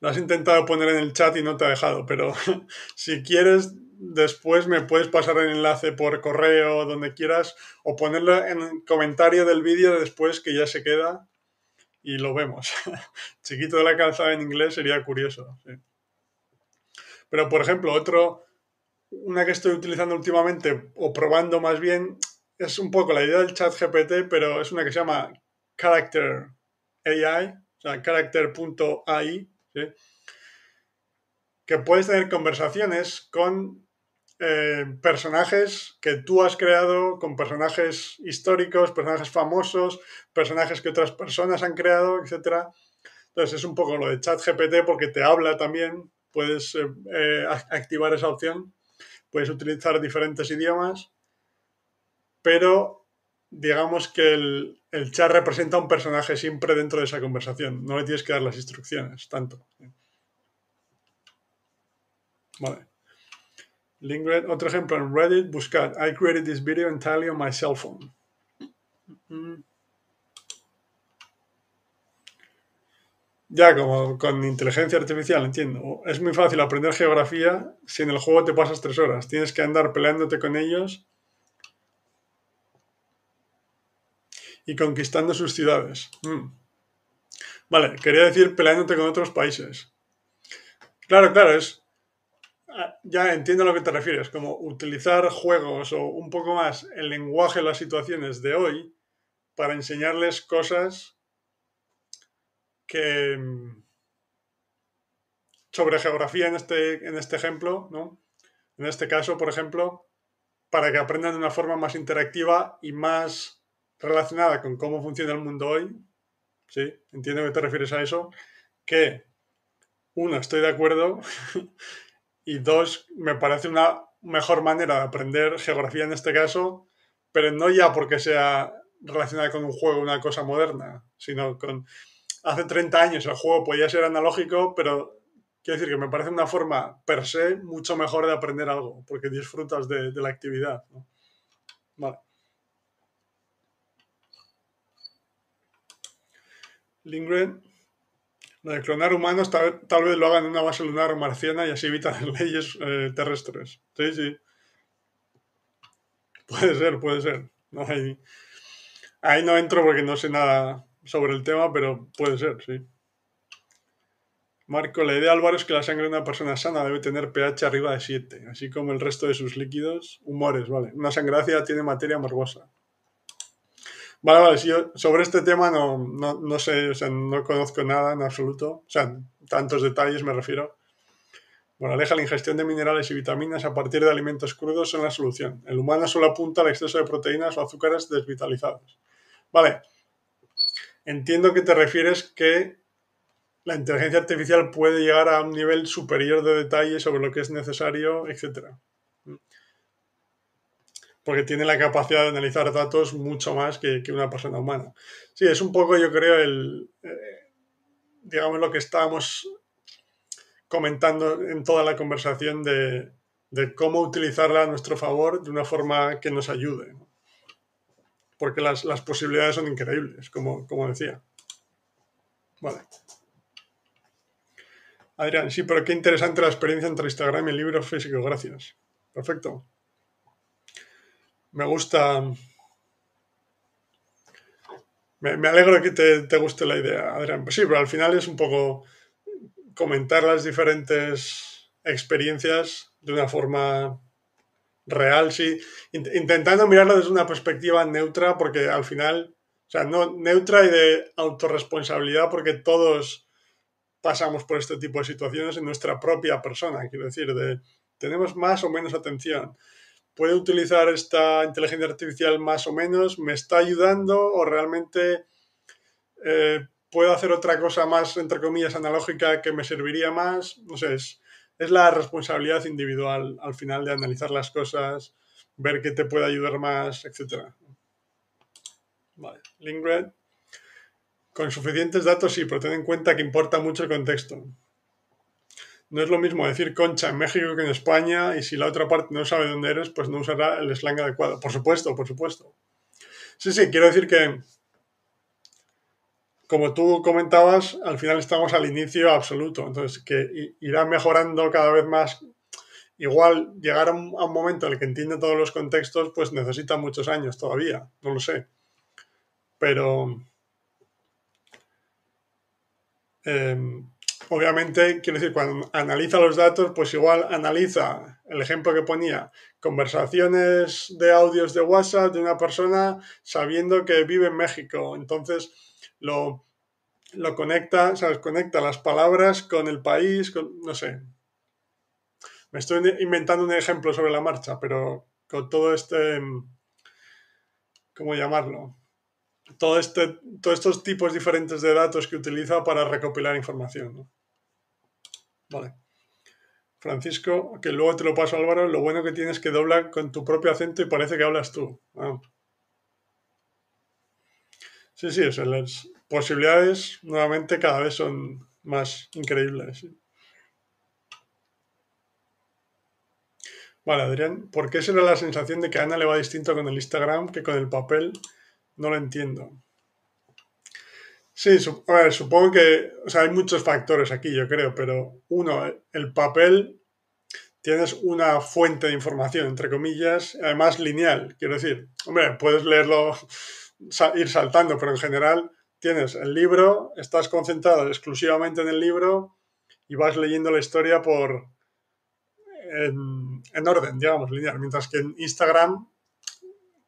lo has intentado poner en el chat y no te ha dejado, pero si quieres después me puedes pasar el enlace por correo, donde quieras, o ponerlo en el comentario del vídeo después que ya se queda y lo vemos. Chiquito de la calzada en inglés sería curioso. Pero, por ejemplo, otro, una que estoy utilizando últimamente, o probando más bien, es un poco la idea del chat GPT, pero es una que se llama Character AI, o sea, character.ai, que puedes tener conversaciones con eh, personajes que tú has creado con personajes históricos, personajes famosos, personajes que otras personas han creado, etc. Entonces es un poco lo de ChatGPT porque te habla también, puedes eh, eh, activar esa opción, puedes utilizar diferentes idiomas, pero digamos que el, chat representa un personaje siempre dentro de esa conversación, no le tienes que dar las instrucciones tanto. Vale. Lingred, otro ejemplo en Reddit, buscad, I created this video entirely on my cell phone. Ya, como con inteligencia artificial, entiendo. Es muy fácil aprender geografía si en el juego te pasas tres horas. Tienes que andar peleándote con ellos y conquistando sus ciudades. Mm. Vale, quería decir peleándote con otros países. Claro, claro, es Ah, ya entiendo a lo que te refieres, como utilizar juegos o un poco más el lenguaje, las situaciones de hoy para enseñarles cosas que sobre geografía en este, en este ejemplo, ¿no? En este caso, por ejemplo, para que aprendan de una forma más interactiva y más relacionada con cómo funciona el mundo hoy. Sí, entiendo que te refieres a eso. Que, uno, estoy de acuerdo Y dos, me parece una mejor manera de aprender geografía en este caso, pero no ya porque sea relacionada con un juego, una cosa moderna, sino con... Hace 30 años el juego podía ser analógico, pero quiero decir que me parece una forma per se mucho mejor de aprender algo, porque disfrutas de, la actividad. Vale. Lindgren lo de clonar humanos tal, vez lo hagan en una base lunar marciana y así evitan leyes eh, terrestres. Sí, sí. Puede ser, puede ser. ahí, no entro porque no sé nada sobre el tema, pero puede ser, sí. Marco, la idea Álvaro es que la sangre de una persona sana debe tener pH arriba de 7, así como el resto de sus líquidos, humores, ¿vale? Una sangre ácida tiene materia morbosa. Vale, vale, yo sobre este tema no, no, sé, o sea, no conozco nada en absoluto, o sea, tantos detalles me refiero. Bueno, aleja la ingestión de minerales y vitaminas a partir de alimentos crudos son la solución. El humano solo apunta al exceso de proteínas o azúcares desvitalizados. Vale, entiendo que te refieres que la inteligencia artificial puede llegar a un nivel superior de detalle sobre lo que es necesario, etcétera porque tiene la capacidad de analizar datos mucho más que, una persona humana. Sí, es un poco, yo creo, el, eh, digamos, lo que estábamos comentando en toda la conversación de, cómo utilizarla a nuestro favor de una forma que nos ayude. Porque las, posibilidades son increíbles, como, como decía. Vale. Adrián, sí, pero qué interesante la experiencia entre Instagram y el libro físico, gracias. Perfecto me gusta. Me, alegro que te, guste la idea, Adrián. Pues sí, pero al final es un poco comentar las diferentes experiencias de una forma real, sí, intentando mirarlo desde una perspectiva neutra, porque al final, o sea, no neutra y de autorresponsabilidad, porque todos pasamos por este tipo de situaciones en nuestra propia persona, quiero decir, de tenemos más o menos atención ¿puedo utilizar esta inteligencia artificial más o menos? ¿Me está ayudando o realmente eh, puedo hacer otra cosa más, entre comillas, analógica que me serviría más? No sé, es, es la responsabilidad individual al final de analizar las cosas, ver qué te puede ayudar más, etc. Vale, Lingred. Con suficientes datos sí, pero ten en cuenta que importa mucho el contexto. No es lo mismo decir concha en México que en España y si la otra parte no sabe dónde eres, pues no usará el slang adecuado. Por supuesto, por supuesto. Sí, sí, quiero decir que, como tú comentabas, al final estamos al inicio absoluto. Entonces, que irá mejorando cada vez más. Igual llegar a un, momento en el que entiende todos los contextos, pues necesita muchos años todavía. No lo sé. Pero... Em, obviamente, quiero decir, cuando analiza los datos, pues igual analiza el ejemplo que ponía, conversaciones de audios de WhatsApp de una persona sabiendo que vive en México. Entonces, lo, lo conecta, ¿sabes? Conecta las palabras con el país, con, no sé. Me estoy inventando un ejemplo sobre la marcha, pero con todo este, ¿cómo llamarlo? Todo este, todos estos tipos diferentes de datos que utiliza para recopilar información. Vale. Francisco, que luego te lo paso Álvaro, lo bueno que tienes que doblar con tu propio acento y parece que hablas tú. Ah. Sí, sí, las posibilidades nuevamente cada vez son más increíbles. Vale, Adrián, ¿por qué será la sensación de que a Ana le va distinto con el Instagram que con el papel? No lo entiendo. Sí, supongo que, o sea, hay muchos factores aquí, yo creo, pero uno, el papel, tienes una fuente de información, entre comillas, además lineal, quiero decir, hombre, puedes leerlo, ir saltando, pero en general tienes el libro, estás concentrado exclusivamente en el libro y vas leyendo la historia por, en, en orden, digamos, lineal, mientras que en Instagram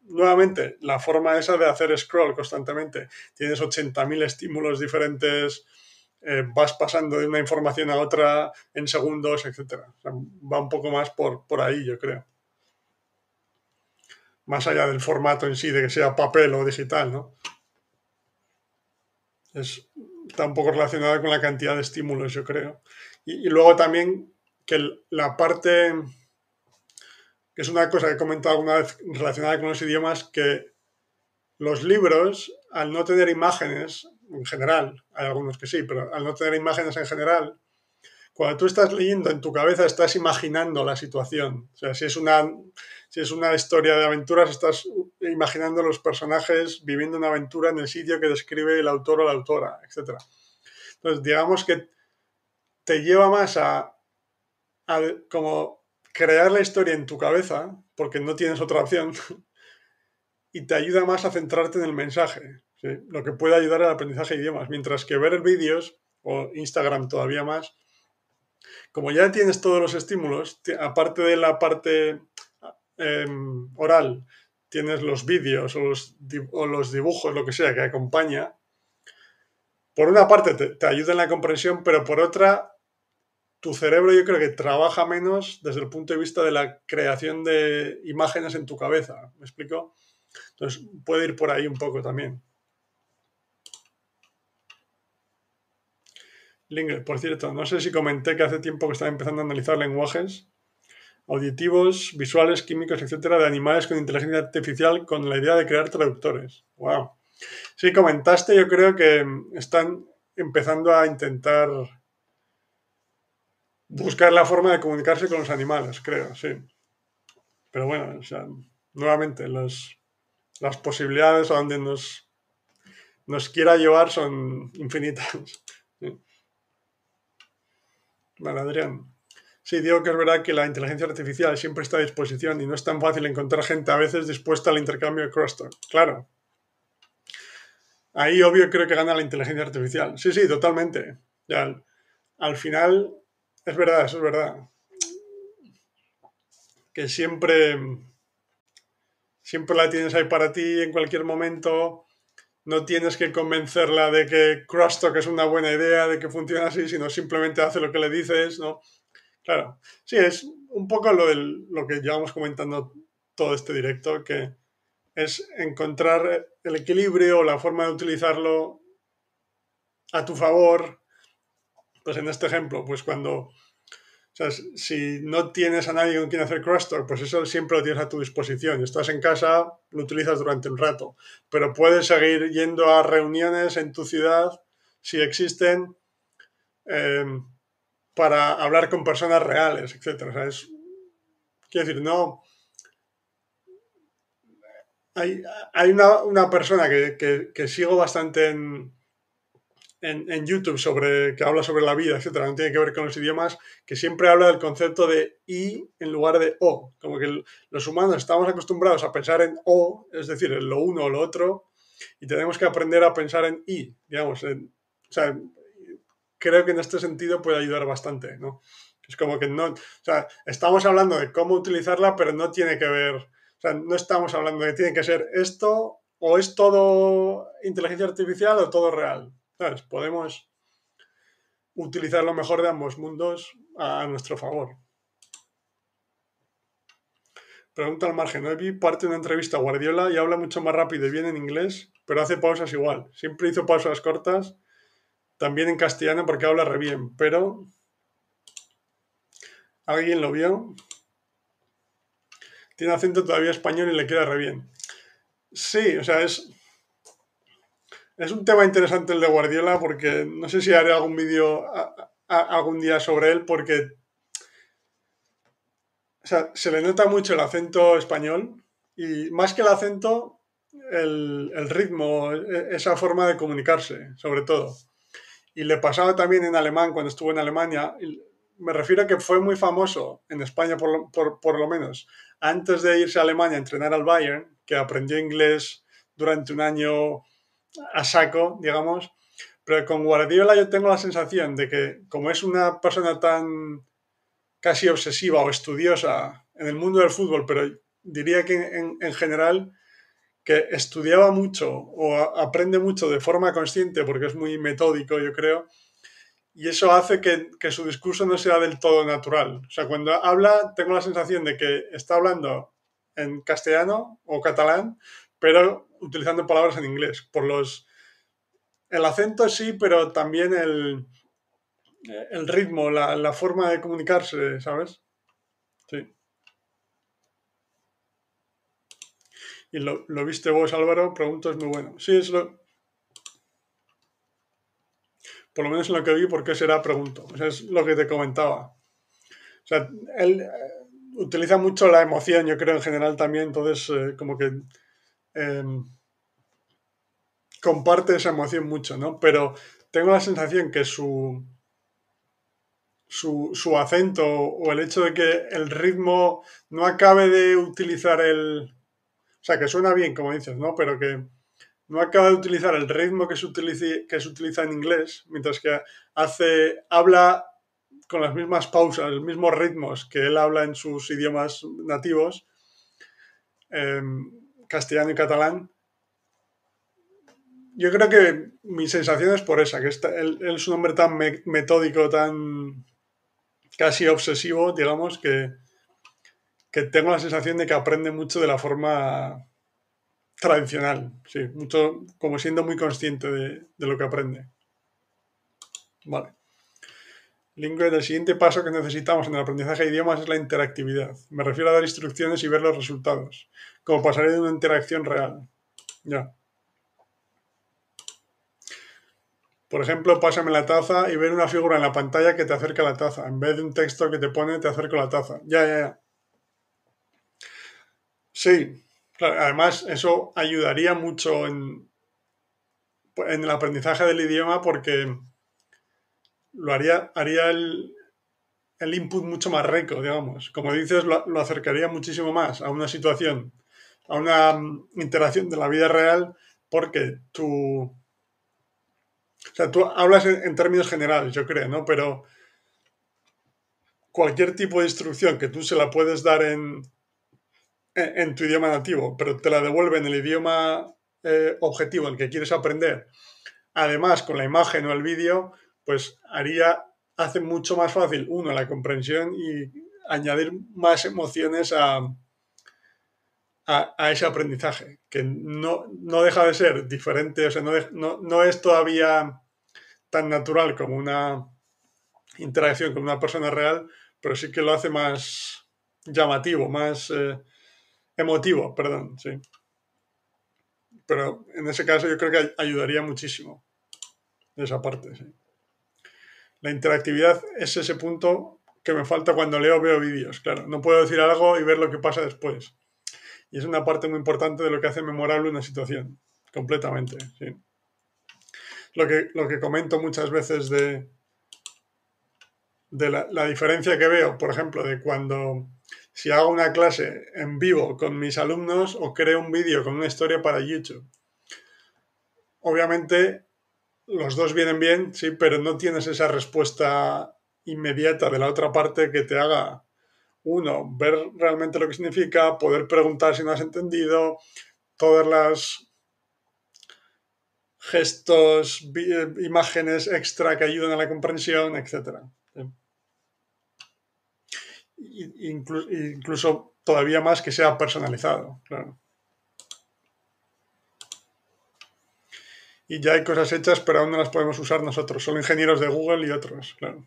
nuevamente, la forma esa de hacer scroll constantemente. Tienes 80.000 estímulos diferentes, eh, vas pasando de una información a otra en segundos, etc. va un poco más por, por ahí, yo creo. Más allá del formato en sí, de que sea papel o digital, ¿no? Es, está un poco relacionado con la cantidad de estímulos, yo creo. Y, y luego también que la parte que es una cosa que he comentado alguna vez relacionada con los idiomas, que los libros, al no tener imágenes, en general, hay algunos que sí, pero al no tener imágenes en general, cuando tú estás leyendo en tu cabeza estás imaginando la situación. O sea, si es una, si es una historia de aventuras, estás imaginando los personajes viviendo una aventura en el sitio que describe el autor o la autora, etc. Entonces, digamos que te lleva más a, como crear la historia en tu cabeza, porque no tienes otra opción, y te ayuda más a centrarte en el mensaje, lo que puede ayudar al aprendizaje de idiomas, mientras que ver vídeos, o Instagram todavía más, como ya tienes todos los estímulos, aparte de la parte em, oral, tienes los vídeos o los, dibujos, lo que sea, que acompaña, por una parte te, te ayuda en la comprensión, pero por otra tu cerebro yo creo que trabaja menos desde el punto de vista de la creación de imágenes en tu cabeza. ¿Me explico? Entonces puede ir por ahí un poco también. Linger, por cierto, no sé si comenté que hace tiempo que estaba empezando a analizar lenguajes auditivos, visuales, químicos, etcétera, de animales con inteligencia artificial con la idea de crear traductores. ¡Wow! Sí, comentaste, yo creo que están empezando a intentar buscar la forma de comunicarse con los animales, creo, sí. Pero bueno, o sea, nuevamente, las posibilidades a donde nos, nos quiera llevar son infinitas. Vale, Adrián. Sí, digo que es verdad que la inteligencia artificial siempre está a disposición y no es tan fácil encontrar gente a veces dispuesta al intercambio de crosstalk. Claro. Ahí obvio creo que gana la inteligencia artificial. Sí, sí, totalmente. Ya, al final es verdad, eso es verdad. Que siempre, siempre la tienes ahí para ti en cualquier momento. No tienes que convencerla de que Crosstalk es una buena idea, de que funciona así, sino simplemente hace lo que le dices, ¿no? Claro. Sí, es un poco lo, lo que llevamos comentando todo este directo, que es encontrar el equilibrio o la forma de utilizarlo a tu favor. Pues en este ejemplo, pues cuando sea, si no tienes a nadie con quien hacer crosstalk, pues eso siempre lo tienes a tu disposición. Estás en casa, lo utilizas durante un rato. Pero puedes seguir yendo a reuniones en tu ciudad, si existen, em, para hablar con personas reales, etc. Es, quiero decir, no... Hay, hay una, una, persona que, que, sigo bastante en, en, YouTube sobre, que habla sobre la vida, etcétera, no tiene que ver con los idiomas, que siempre habla del concepto de I en lugar de O. Como que los humanos estamos acostumbrados a pensar en O, es decir, en lo uno o lo otro, y tenemos que aprender a pensar en I, digamos. o sea, creo que en este sentido puede ayudar bastante, ¿no? Es como que no, o sea, estamos hablando de cómo utilizarla, pero no tiene que ver, o sea, no estamos hablando de que tiene que ser esto o es todo inteligencia artificial o todo real. Podemos utilizar lo mejor de ambos mundos a nuestro favor. Pregunta al margen. Hoy vi parte de una entrevista a Guardiola y habla mucho más rápido y bien en inglés, pero hace pausas igual. Siempre hizo pausas cortas, también en castellano porque habla re bien, pero ¿alguien lo vio? Tiene acento todavía español y le queda re bien. Sí, o sea, es, es un tema interesante el de Guardiola porque no sé si haré algún vídeo algún día sobre él porque se le nota mucho el acento español y más que el acento, el, ritmo, e, esa forma de comunicarse, sobre todo. Y le pasaba también en alemán cuando estuvo en Alemania. Me refiero a que fue muy famoso en España, por lo menos, antes de irse a Alemania a entrenar al Bayern, que aprendió inglés durante un año a saco, digamos. Pero con Guardiola yo tengo la sensación de que como es una persona tan casi obsesiva o estudiosa en el mundo del fútbol, pero diría que en, general que estudiaba mucho o aprende mucho de forma consciente porque es muy metódico, yo creo, y eso hace que, que, su discurso no sea del todo natural. O sea, cuando habla, tengo la sensación de que está hablando en castellano o catalán, pero utilizando palabras en inglés. Por los. El acento sí, pero también el, el ritmo, la, forma de comunicarse, ¿sabes? Sí. ¿Y lo, viste vos, Álvaro? Pregunto, es muy bueno. Sí, es lo. Por lo menos en lo que vi, ¿por qué será? Pregunto. es lo que te comentaba. O sea, él eh, utiliza mucho la emoción, yo creo, en general también. Entonces, eh, como que Em, comparte esa emoción mucho, ¿no? Pero tengo la sensación que su, su, acento o el hecho de que el ritmo no acabe de utilizar el... O sea, que suena bien, como dices, ¿no? Pero que no acaba de utilizar el ritmo que se, que se utiliza en inglés, mientras que hace, habla con las mismas pausas, los mismos ritmos que él habla en sus idiomas nativos. Em, castellano y catalán. Yo creo que mi sensación es por esa, que él, es un hombre tan metódico, tan casi obsesivo, digamos, que, tengo la sensación de que aprende mucho de la forma tradicional, sí, mucho, como siendo muy consciente de, lo que aprende. Vale. Lingüe, el siguiente paso que necesitamos en el aprendizaje de idiomas es la interactividad. Me refiero a dar instrucciones y ver los resultados, como pasaría de una interacción real. Ya. Por ejemplo, pásame la taza y ver una figura en la pantalla que te acerca la taza, en vez de un texto que te pone te acerco la taza. Ya, ya, ya. Sí, además eso ayudaría mucho en, en el aprendizaje del idioma porque lo haría, haría el, input mucho más rico, digamos. Como dices, lo, acercaría muchísimo más a una situación, a una mm, interacción de la vida real, porque tú. O sea, tú hablas en, términos generales, yo creo, ¿no? Pero cualquier tipo de instrucción que tú se la puedes dar en, en, tu idioma nativo, pero te la devuelve en el idioma eh, objetivo, el que quieres aprender, además con la imagen o el vídeo, pues haría, hace mucho más fácil, uno, la comprensión y añadir más emociones a, a, ese aprendizaje, que no, no, deja de ser diferente, o sea, no, no, no, es todavía tan natural como una interacción con una persona real, pero sí que lo hace más llamativo, más eh, emotivo, perdón, sí. Pero en ese caso yo creo que ayudaría muchísimo esa parte, sí. La interactividad es ese punto que me falta cuando leo veo vídeos, claro. No puedo decir algo y ver lo que pasa después. Y es una parte muy importante de lo que hace memorable una situación, completamente. Sí. Lo, que, lo que comento muchas veces de, de la, diferencia que veo, por ejemplo, de cuando si hago una clase en vivo con mis alumnos o creo un vídeo con una historia para YouTube. Obviamente los dos vienen bien, sí, pero no tienes esa respuesta inmediata de la otra parte que te haga uno, ver realmente lo que significa, poder preguntar si no has entendido, todas las gestos, eh, imágenes extra que ayudan a la comprensión, etc. Incluso, incluso todavía más que sea personalizado, claro. Y ya hay cosas hechas, pero aún no las podemos usar nosotros, solo ingenieros de Google y otros, claro.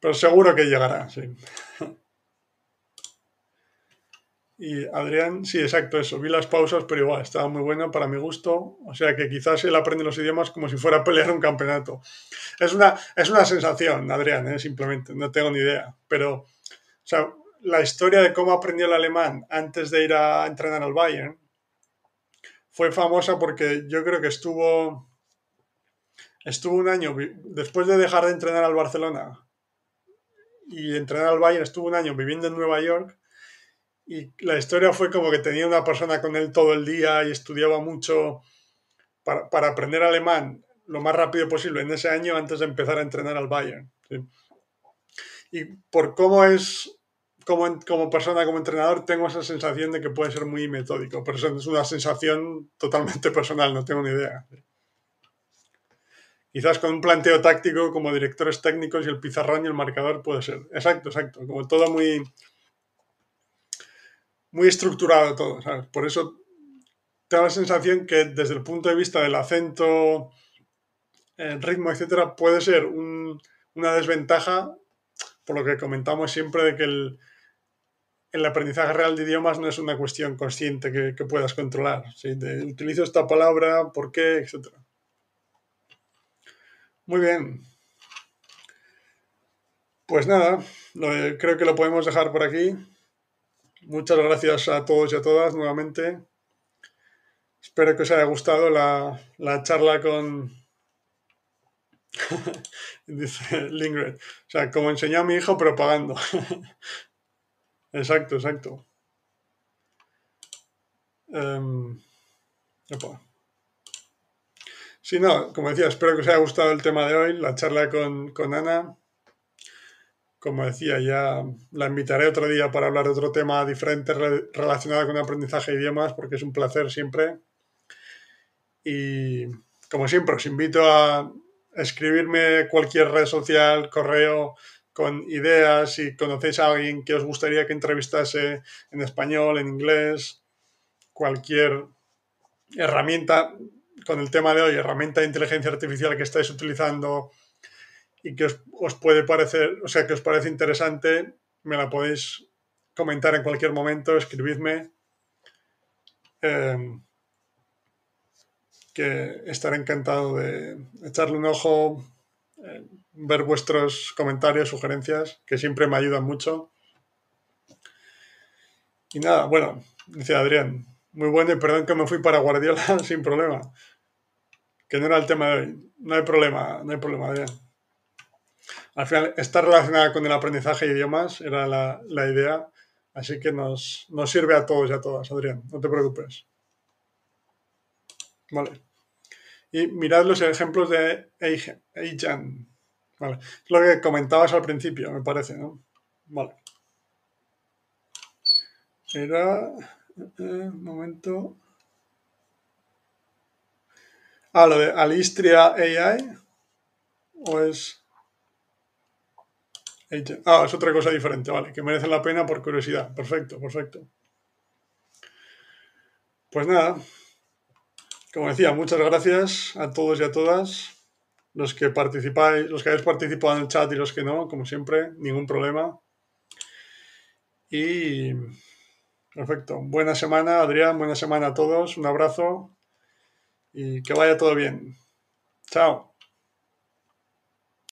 Pero seguro que llegará, sí. Y Adrián, sí, exacto, eso. Vi las pausas, pero igual, estaba muy bueno para mi gusto. O sea que quizás él aprende los idiomas como si fuera a pelear un campeonato. Es una, es una sensación, Adrián, ¿eh? simplemente, no tengo ni idea. Pero, o sea, la historia de cómo aprendió el alemán antes de ir a entrenar al Bayern fue famosa porque yo creo que estuvo, estuvo un año, después de dejar de entrenar al Barcelona, y entrenar al Bayern, estuvo un año viviendo en Nueva York y la historia fue como que tenía una persona con él todo el día y estudiaba mucho para, para aprender alemán lo más rápido posible en ese año antes de empezar a entrenar al Bayern. Y por cómo es como, como persona, como entrenador, tengo esa sensación de que puede ser muy metódico, pero es una sensación totalmente personal, no tengo ni idea. Quizás con un planteo táctico como directores técnicos y el pizarrón y el marcador puede ser. Exacto, exacto. Como todo muy, muy estructurado todo. Por eso tengo la sensación que desde el punto de vista del acento, el ritmo, etcétera, puede ser una desventaja, por lo que comentamos siempre de que el, el aprendizaje real de idiomas no es una cuestión consciente que, puedas controlar. utilizo esta palabra, por qué, etcétera. Muy bien. Pues nada, creo que lo podemos dejar por aquí. Muchas gracias a todos y a todas nuevamente. Espero que os haya gustado la, charla con... Dice Lingred. O sea, como enseñó a mi hijo, pero pagando. exacto, exacto. Um, Sí, no, como decía, espero que os haya gustado el tema de hoy, la charla con, con Ana. Como decía, ya la invitaré otro día para hablar de otro tema diferente relacionado con aprendizaje de idiomas, porque es un placer siempre. Y como siempre, os invito a escribirme cualquier red social, correo, con ideas, si conocéis a alguien que os gustaría que entrevistase en español, en inglés, cualquier herramienta con el tema de hoy, herramienta de inteligencia artificial que estáis utilizando y que os, puede parecer, o sea, que os parece interesante, me la podéis comentar en cualquier momento, escribidme. Em, que estaré encantado de echarle un ojo, eh, ver vuestros comentarios, sugerencias, que siempre me ayudan mucho. Y nada, bueno, dice Adrián, muy bueno y perdón que me fui para Guardiola sin problema que no era el tema de hoy. No hay problema, no hay problema, Adrián. Al final está relacionada con el aprendizaje de idiomas, era la, idea, así que nos, sirve a todos y a todas, Adrián, no te preocupes. Vale. Y mirad los ejemplos de Eijan. Vale. Es lo que comentabas al principio, me parece, ¿no? Vale. Era. Eh, un momento. Ah, lo de Alistria AI. ¿O es.? Ah, es otra cosa diferente, vale, que merecen la pena por curiosidad. Perfecto, perfecto. Pues nada, como decía, muchas gracias a todos y a todas los que participáis, los que habéis participado en el chat y los que no, como siempre, ningún problema. Y perfecto. Buena semana, Adrián, buena semana a todos, un abrazo y que vaya todo bien. Chao.